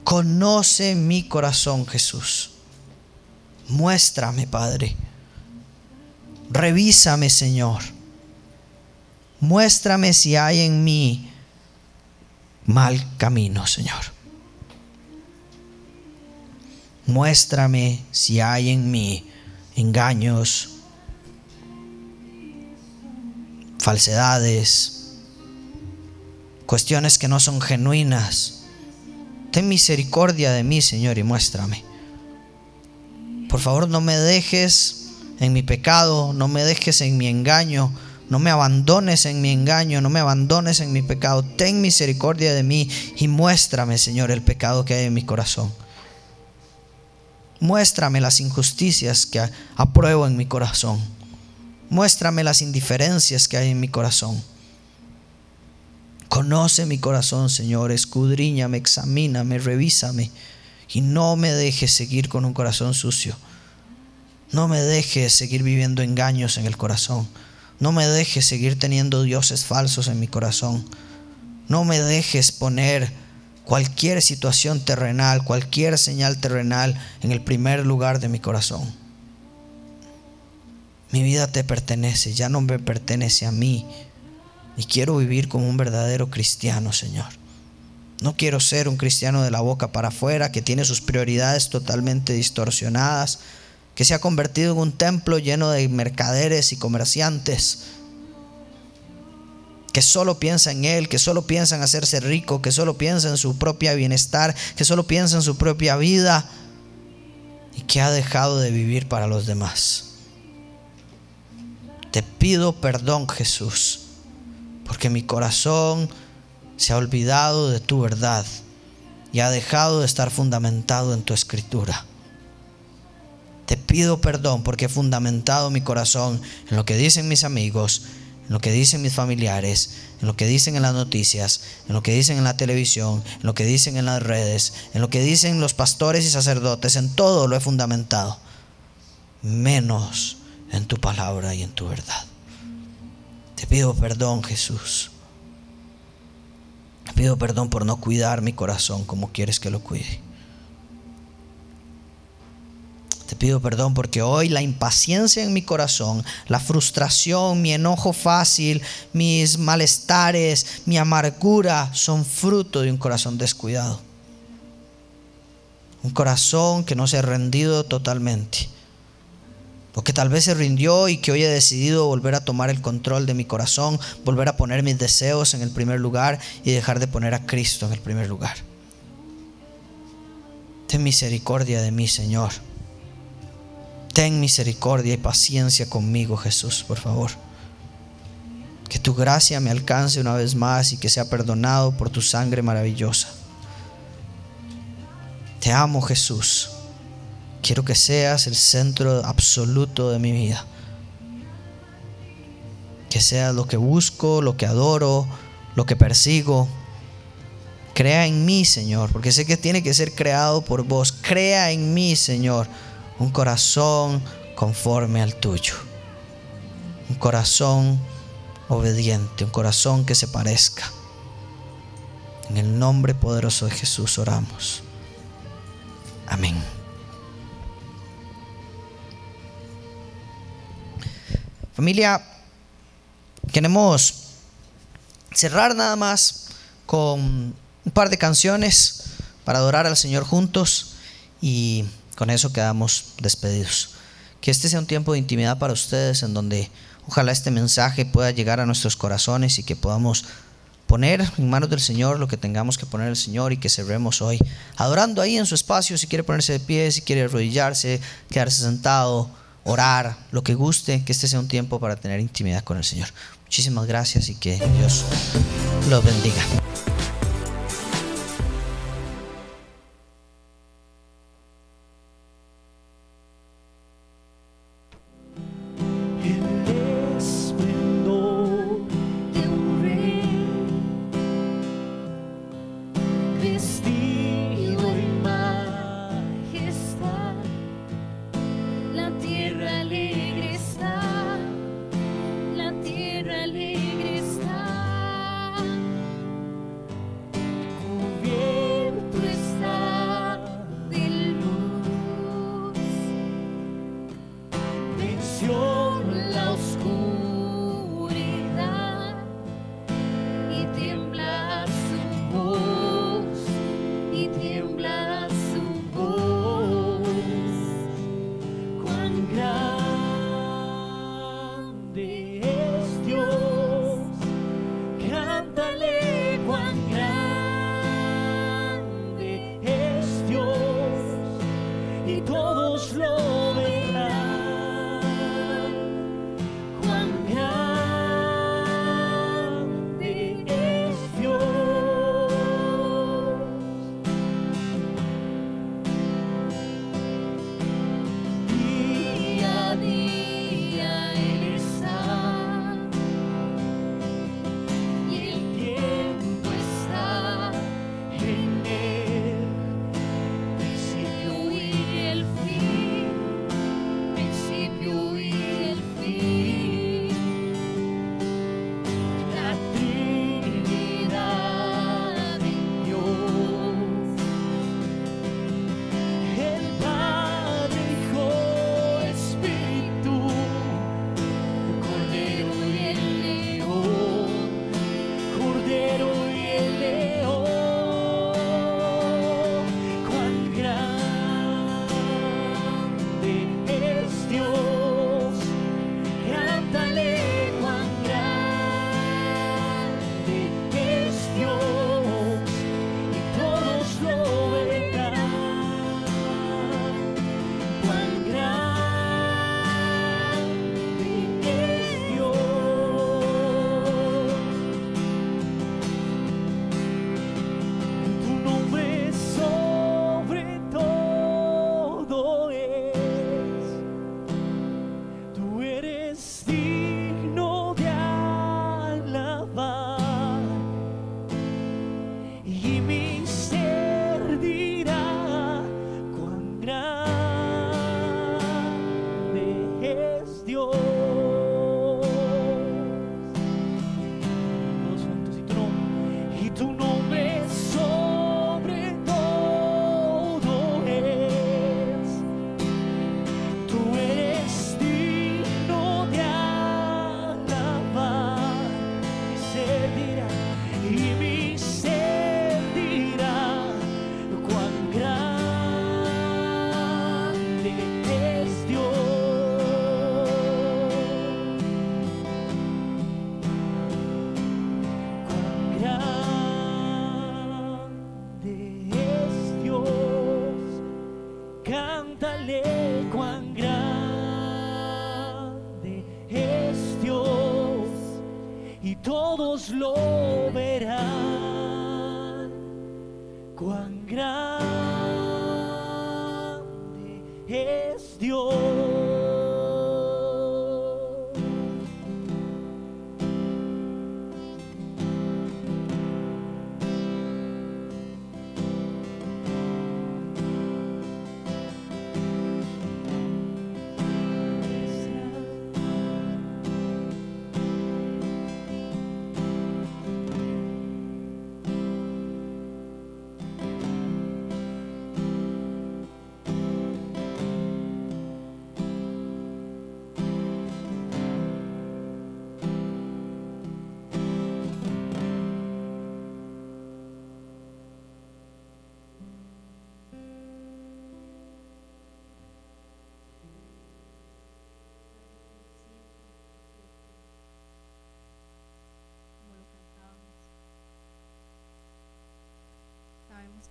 Conoce mi corazón, Jesús. Muéstrame, Padre. Revísame, Señor. Muéstrame si hay en mí mal camino, Señor. Muéstrame si hay en mí engaños, falsedades, cuestiones que no son genuinas. Ten misericordia de mí, Señor, y muéstrame. Por favor, no me dejes en mi pecado, no me dejes en mi engaño, no me abandones en mi engaño, no me abandones en mi pecado. Ten misericordia de mí y muéstrame, Señor, el pecado que hay en mi corazón. Muéstrame las injusticias que apruebo en mi corazón. Muéstrame las indiferencias que hay en mi corazón. Conoce mi corazón, Señor, escudriñame, examíname, revísame y no me dejes seguir con un corazón sucio. No me dejes seguir viviendo engaños en el corazón. No me dejes seguir teniendo dioses falsos en mi corazón. No me dejes poner cualquier situación terrenal, cualquier señal terrenal en el primer lugar de mi corazón. Mi vida te pertenece, ya no me pertenece a mí. Y quiero vivir como un verdadero cristiano, Señor. No quiero ser un cristiano de la boca para afuera que tiene sus prioridades totalmente distorsionadas, que se ha convertido en un templo lleno de mercaderes y comerciantes, que solo piensa en Él, que solo piensa en hacerse rico, que solo piensa en su propia bienestar, que solo piensa en su propia vida y que ha dejado de vivir para los demás. Te pido perdón, Jesús, porque mi corazón se ha olvidado de tu verdad y ha dejado de estar fundamentado en tu escritura. Te pido perdón porque he fundamentado mi corazón en lo que dicen mis amigos, en lo que dicen mis familiares, en lo que dicen en las noticias, en lo que dicen en la televisión, en lo que dicen en las redes, en lo que dicen los pastores y sacerdotes, en todo lo he fundamentado, menos en tu palabra y en tu verdad. Te pido perdón, Jesús. Te pido perdón por no cuidar mi corazón como quieres que lo cuide. Pido perdón porque hoy la impaciencia en mi corazón, la frustración, mi enojo fácil, mis malestares, mi amargura son fruto de un corazón descuidado. Un corazón que no se ha rendido totalmente o que tal vez se rindió y que hoy he decidido volver a tomar el control de mi corazón, volver a poner mis deseos en el primer lugar y dejar de poner a Cristo en el primer lugar. Ten misericordia de mí, Señor. Ten misericordia y paciencia conmigo, Jesús, por favor. Que tu gracia me alcance una vez más y que sea perdonado por tu sangre maravillosa. Te amo, Jesús. Quiero que seas el centro absoluto de mi vida. Que seas lo que busco, lo que adoro, lo que persigo. Crea en mí, Señor, porque sé que tiene que ser creado por vos. Crea en mí, Señor, un corazón conforme al tuyo. Un corazón obediente, un corazón que se parezca. En el nombre poderoso de Jesús oramos. Amén. Familia, queremos cerrar nada más con un par de canciones para adorar al Señor juntos y con eso quedamos despedidos. Que este sea un tiempo de intimidad para ustedes en donde ojalá este mensaje pueda llegar a nuestros corazones y que podamos poner en manos del Señor lo que tengamos que poner al Señor y que cerremos hoy adorando ahí en su espacio, si quiere ponerse de pie, si quiere arrodillarse, quedarse sentado orar, lo que guste, que este sea un tiempo para tener intimidad con el Señor. Muchísimas gracias y que Dios los bendiga.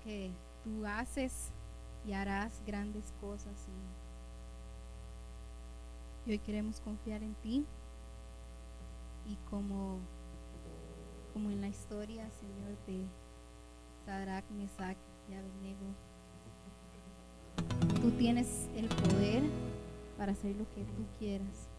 que tú haces y harás grandes cosas. Y, hoy queremos confiar en ti y como, como en la historia, Señor, de Sadrach, Mesach y Abednego, tú tienes el poder para hacer lo que tú quieras.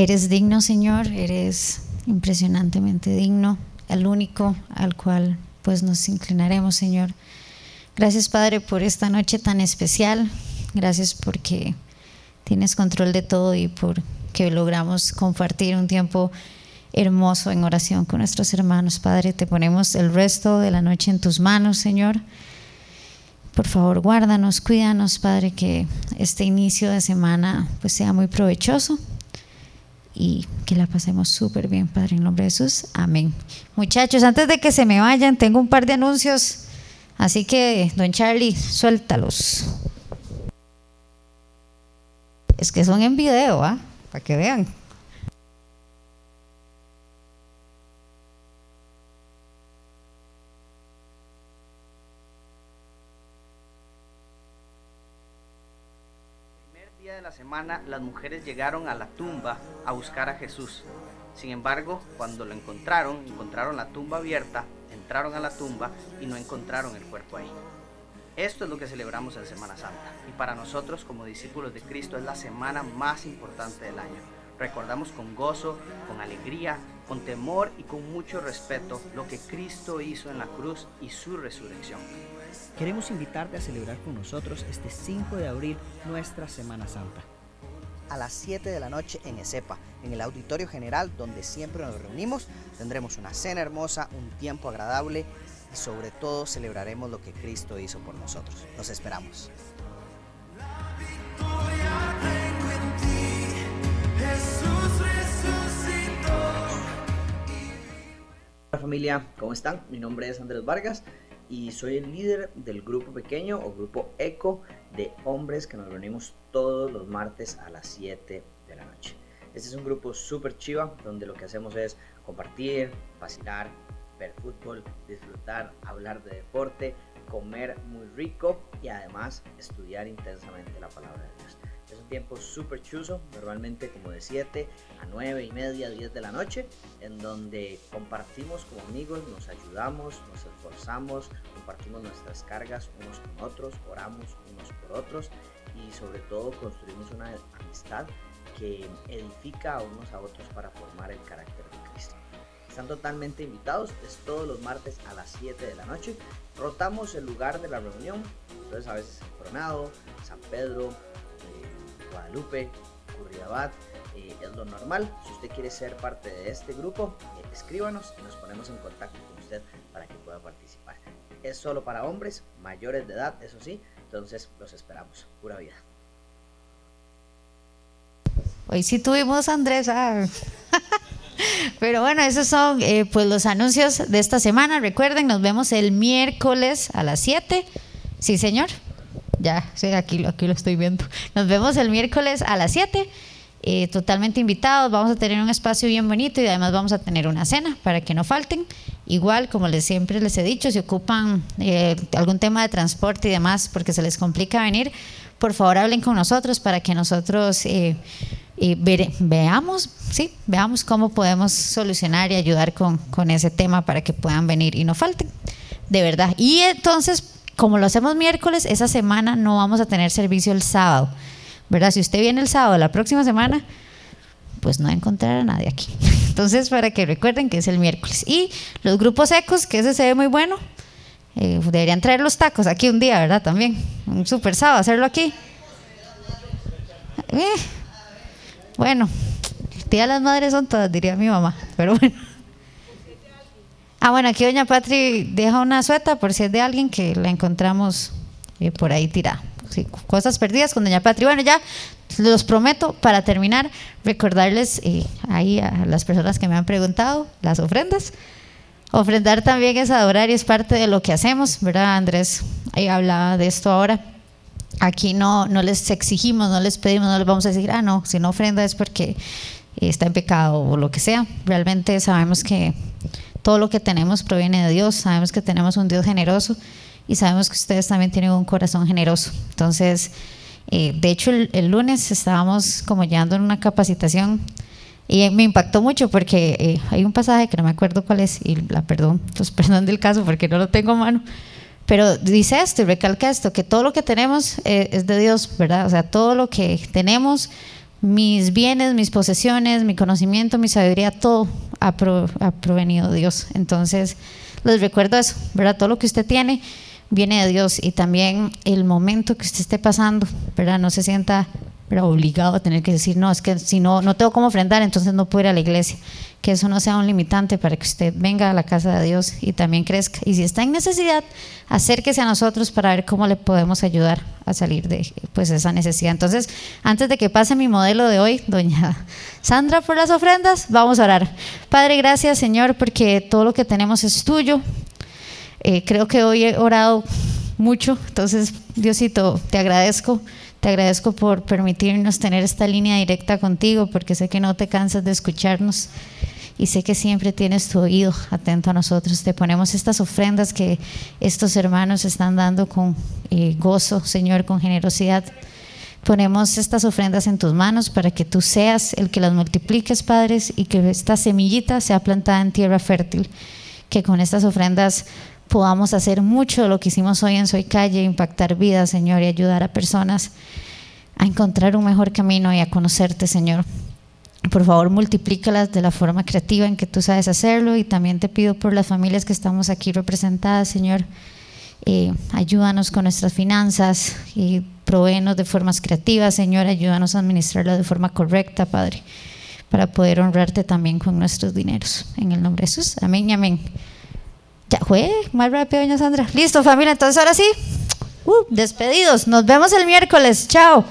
Eres digno, Señor, eres impresionantemente digno, el único al cual pues nos inclinaremos, Señor. Gracias, Padre, por esta noche tan especial. Gracias porque tienes control de todo y por que logramos compartir un tiempo hermoso en oración con nuestros hermanos. Padre, te ponemos el resto de la noche en tus manos, Señor. Por favor, guárdanos, cuídanos, Padre, que este inicio de semana pues sea muy provechoso y que la pasemos súper bien, Padre, en nombre de Jesús. Amén. Muchachos, antes de que se me vayan, tengo un par de anuncios, así que, don Charlie, suéltalos. Es que son en video, ¿ah? Para que vean. Semana las mujeres llegaron a la tumba a buscar a Jesús. Sin embargo, cuando lo encontraron, encontraron la tumba abierta, entraron a la tumba y no encontraron el cuerpo ahí. Esto es lo que celebramos en Semana Santa y para nosotros como discípulos de Cristo es la semana más importante del año. Recordamos con gozo, con alegría, con temor y con mucho respeto lo que Cristo hizo en la cruz y su resurrección. Queremos invitarte a celebrar con nosotros este 5 de abril nuestra Semana Santa. A las 7 de la noche en ESEPA, en el Auditorio General donde siempre nos reunimos. Tendremos una cena hermosa, un tiempo agradable y sobre todo celebraremos lo que Cristo hizo por nosotros. Los esperamos. Hola familia, ¿cómo están? Mi nombre es Andrés Vargas y soy el líder del grupo pequeño o grupo ECO de hombres que nos reunimos todos los martes a las 7 de la noche. Este es un grupo súper chiva donde lo que hacemos es compartir, vacilar, ver fútbol, disfrutar, hablar de deporte, comer muy rico y además estudiar intensamente la palabra de Dios. Tiempo súper chuzo, normalmente como de 7 a 9 y media, 10 de la noche, en donde compartimos como amigos, nos ayudamos, nos esforzamos, compartimos nuestras cargas unos con otros, oramos unos por otros y sobre todo construimos una amistad que edifica a unos a otros para formar el carácter de Cristo. Están totalmente invitados, es todos los martes a las 7 de la noche. Rotamos el lugar de la reunión, entonces a veces en Coronado, San Pedro, Guadalupe, Curriabat, eh, es lo normal. Si usted quiere ser parte de este grupo, eh, escríbanos y nos ponemos en contacto con usted para que pueda participar. Es solo para hombres mayores de edad, eso sí, entonces los esperamos. Pura vida. Hoy sí tuvimos a Andrés. Pero bueno, esos son eh, pues los anuncios de esta semana. Recuerden, nos vemos el miércoles a las 7. Sí, señor. Ya, sí, aquí, aquí lo estoy viendo. Nos vemos el miércoles a las 7. eh, totalmente invitados. Vamos a tener un espacio bien bonito y además vamos a tener una cena para que no falten. Igual, como les siempre les he dicho, si ocupan eh, algún tema de transporte y demás porque se les complica venir, por favor hablen con nosotros para que nosotros eh, eh, veamos, sí, veamos cómo podemos solucionar y ayudar con ese tema para que puedan venir y no falten. de verdad. Y entonces, como lo hacemos miércoles, esa semana no vamos a tener servicio el sábado, ¿verdad? Si usted viene el sábado la próxima semana, pues no va a encontrar a nadie aquí. Entonces, para que recuerden que es el miércoles. Y los grupos secos, que ese se ve muy bueno, eh, deberían traer los tacos aquí un día, ¿verdad? También, un super sábado, hacerlo aquí. Eh, bueno, de las madres son todas, diría mi mamá, pero bueno. Ah, bueno, aquí doña Patri deja una sueta por si es de alguien que la encontramos eh, por ahí tirada. Cosas perdidas con doña Patri. Bueno, ya los prometo, para terminar, recordarles eh, ahí a las personas que me han preguntado las ofrendas. Ofrendar también es adorar y es parte de lo que hacemos, ¿verdad? Andrés ahí hablaba de esto ahora. Aquí no, no les exigimos, no les pedimos, no les vamos a decir, ah, no, si no ofrenda es porque está en pecado o lo que sea. Realmente sabemos que todo lo que tenemos proviene de Dios, sabemos que tenemos un Dios generoso y sabemos que ustedes también tienen un corazón generoso. Entonces, eh, de hecho, el, lunes estábamos como llevando en una capacitación y me impactó mucho porque eh, hay un pasaje que no me acuerdo cuál es y la perdón, perdón del caso porque no lo tengo a mano. Pero dice esto y recalca esto, que todo lo que tenemos eh, es de Dios, ¿verdad? O sea, todo lo que tenemos, mis bienes, mis posesiones, mi conocimiento, mi sabiduría, todo ha, pro, ha provenido Dios. Entonces, les recuerdo eso, ¿verdad? Todo lo que usted tiene viene de Dios y también el momento que usted esté pasando, ¿verdad? No se sienta obligado a tener que decir, no, es que si no, no tengo cómo ofrendar, entonces no puedo ir a la iglesia. Que eso no sea un limitante para que usted venga a la casa de Dios y también crezca. Y si está en necesidad, acérquese a nosotros para ver cómo le podemos ayudar a salir de pues, esa necesidad. Entonces, antes de que pase mi modelo de hoy, doña Sandra, por las ofrendas, vamos a orar. Padre, gracias Señor, porque todo lo que tenemos es tuyo. Eh, creo que hoy he orado mucho, entonces Diosito, te agradezco, te agradezco por permitirnos tener esta línea directa contigo, porque sé que no te cansas de escucharnos y sé que siempre tienes tu oído atento a nosotros. Te ponemos estas ofrendas que estos hermanos están dando con eh, gozo, Señor, con generosidad. Ponemos estas ofrendas en tus manos para que tú seas el que las multipliques, Padres, y que esta semillita sea plantada en tierra fértil. Que con estas ofrendas podamos hacer mucho de lo que hicimos hoy en Soy Calle, impactar vidas, Señor, y ayudar a personas a encontrar un mejor camino y a conocerte, Señor. Por favor, multiplícalas de la forma creativa en que tú sabes hacerlo y también te pido por las familias que estamos aquí representadas, Señor. Eh, ayúdanos con nuestras finanzas y proveenos de formas creativas, Señor. Ayúdanos a administrarlo de forma correcta, Padre, para poder honrarte también con nuestros dineros. En el nombre de Jesús. Amén y amén. Ya fue, más rápido, doña Sandra. Listo, familia, entonces ahora sí. Uh, despedidos. Nos vemos el miércoles. Chao.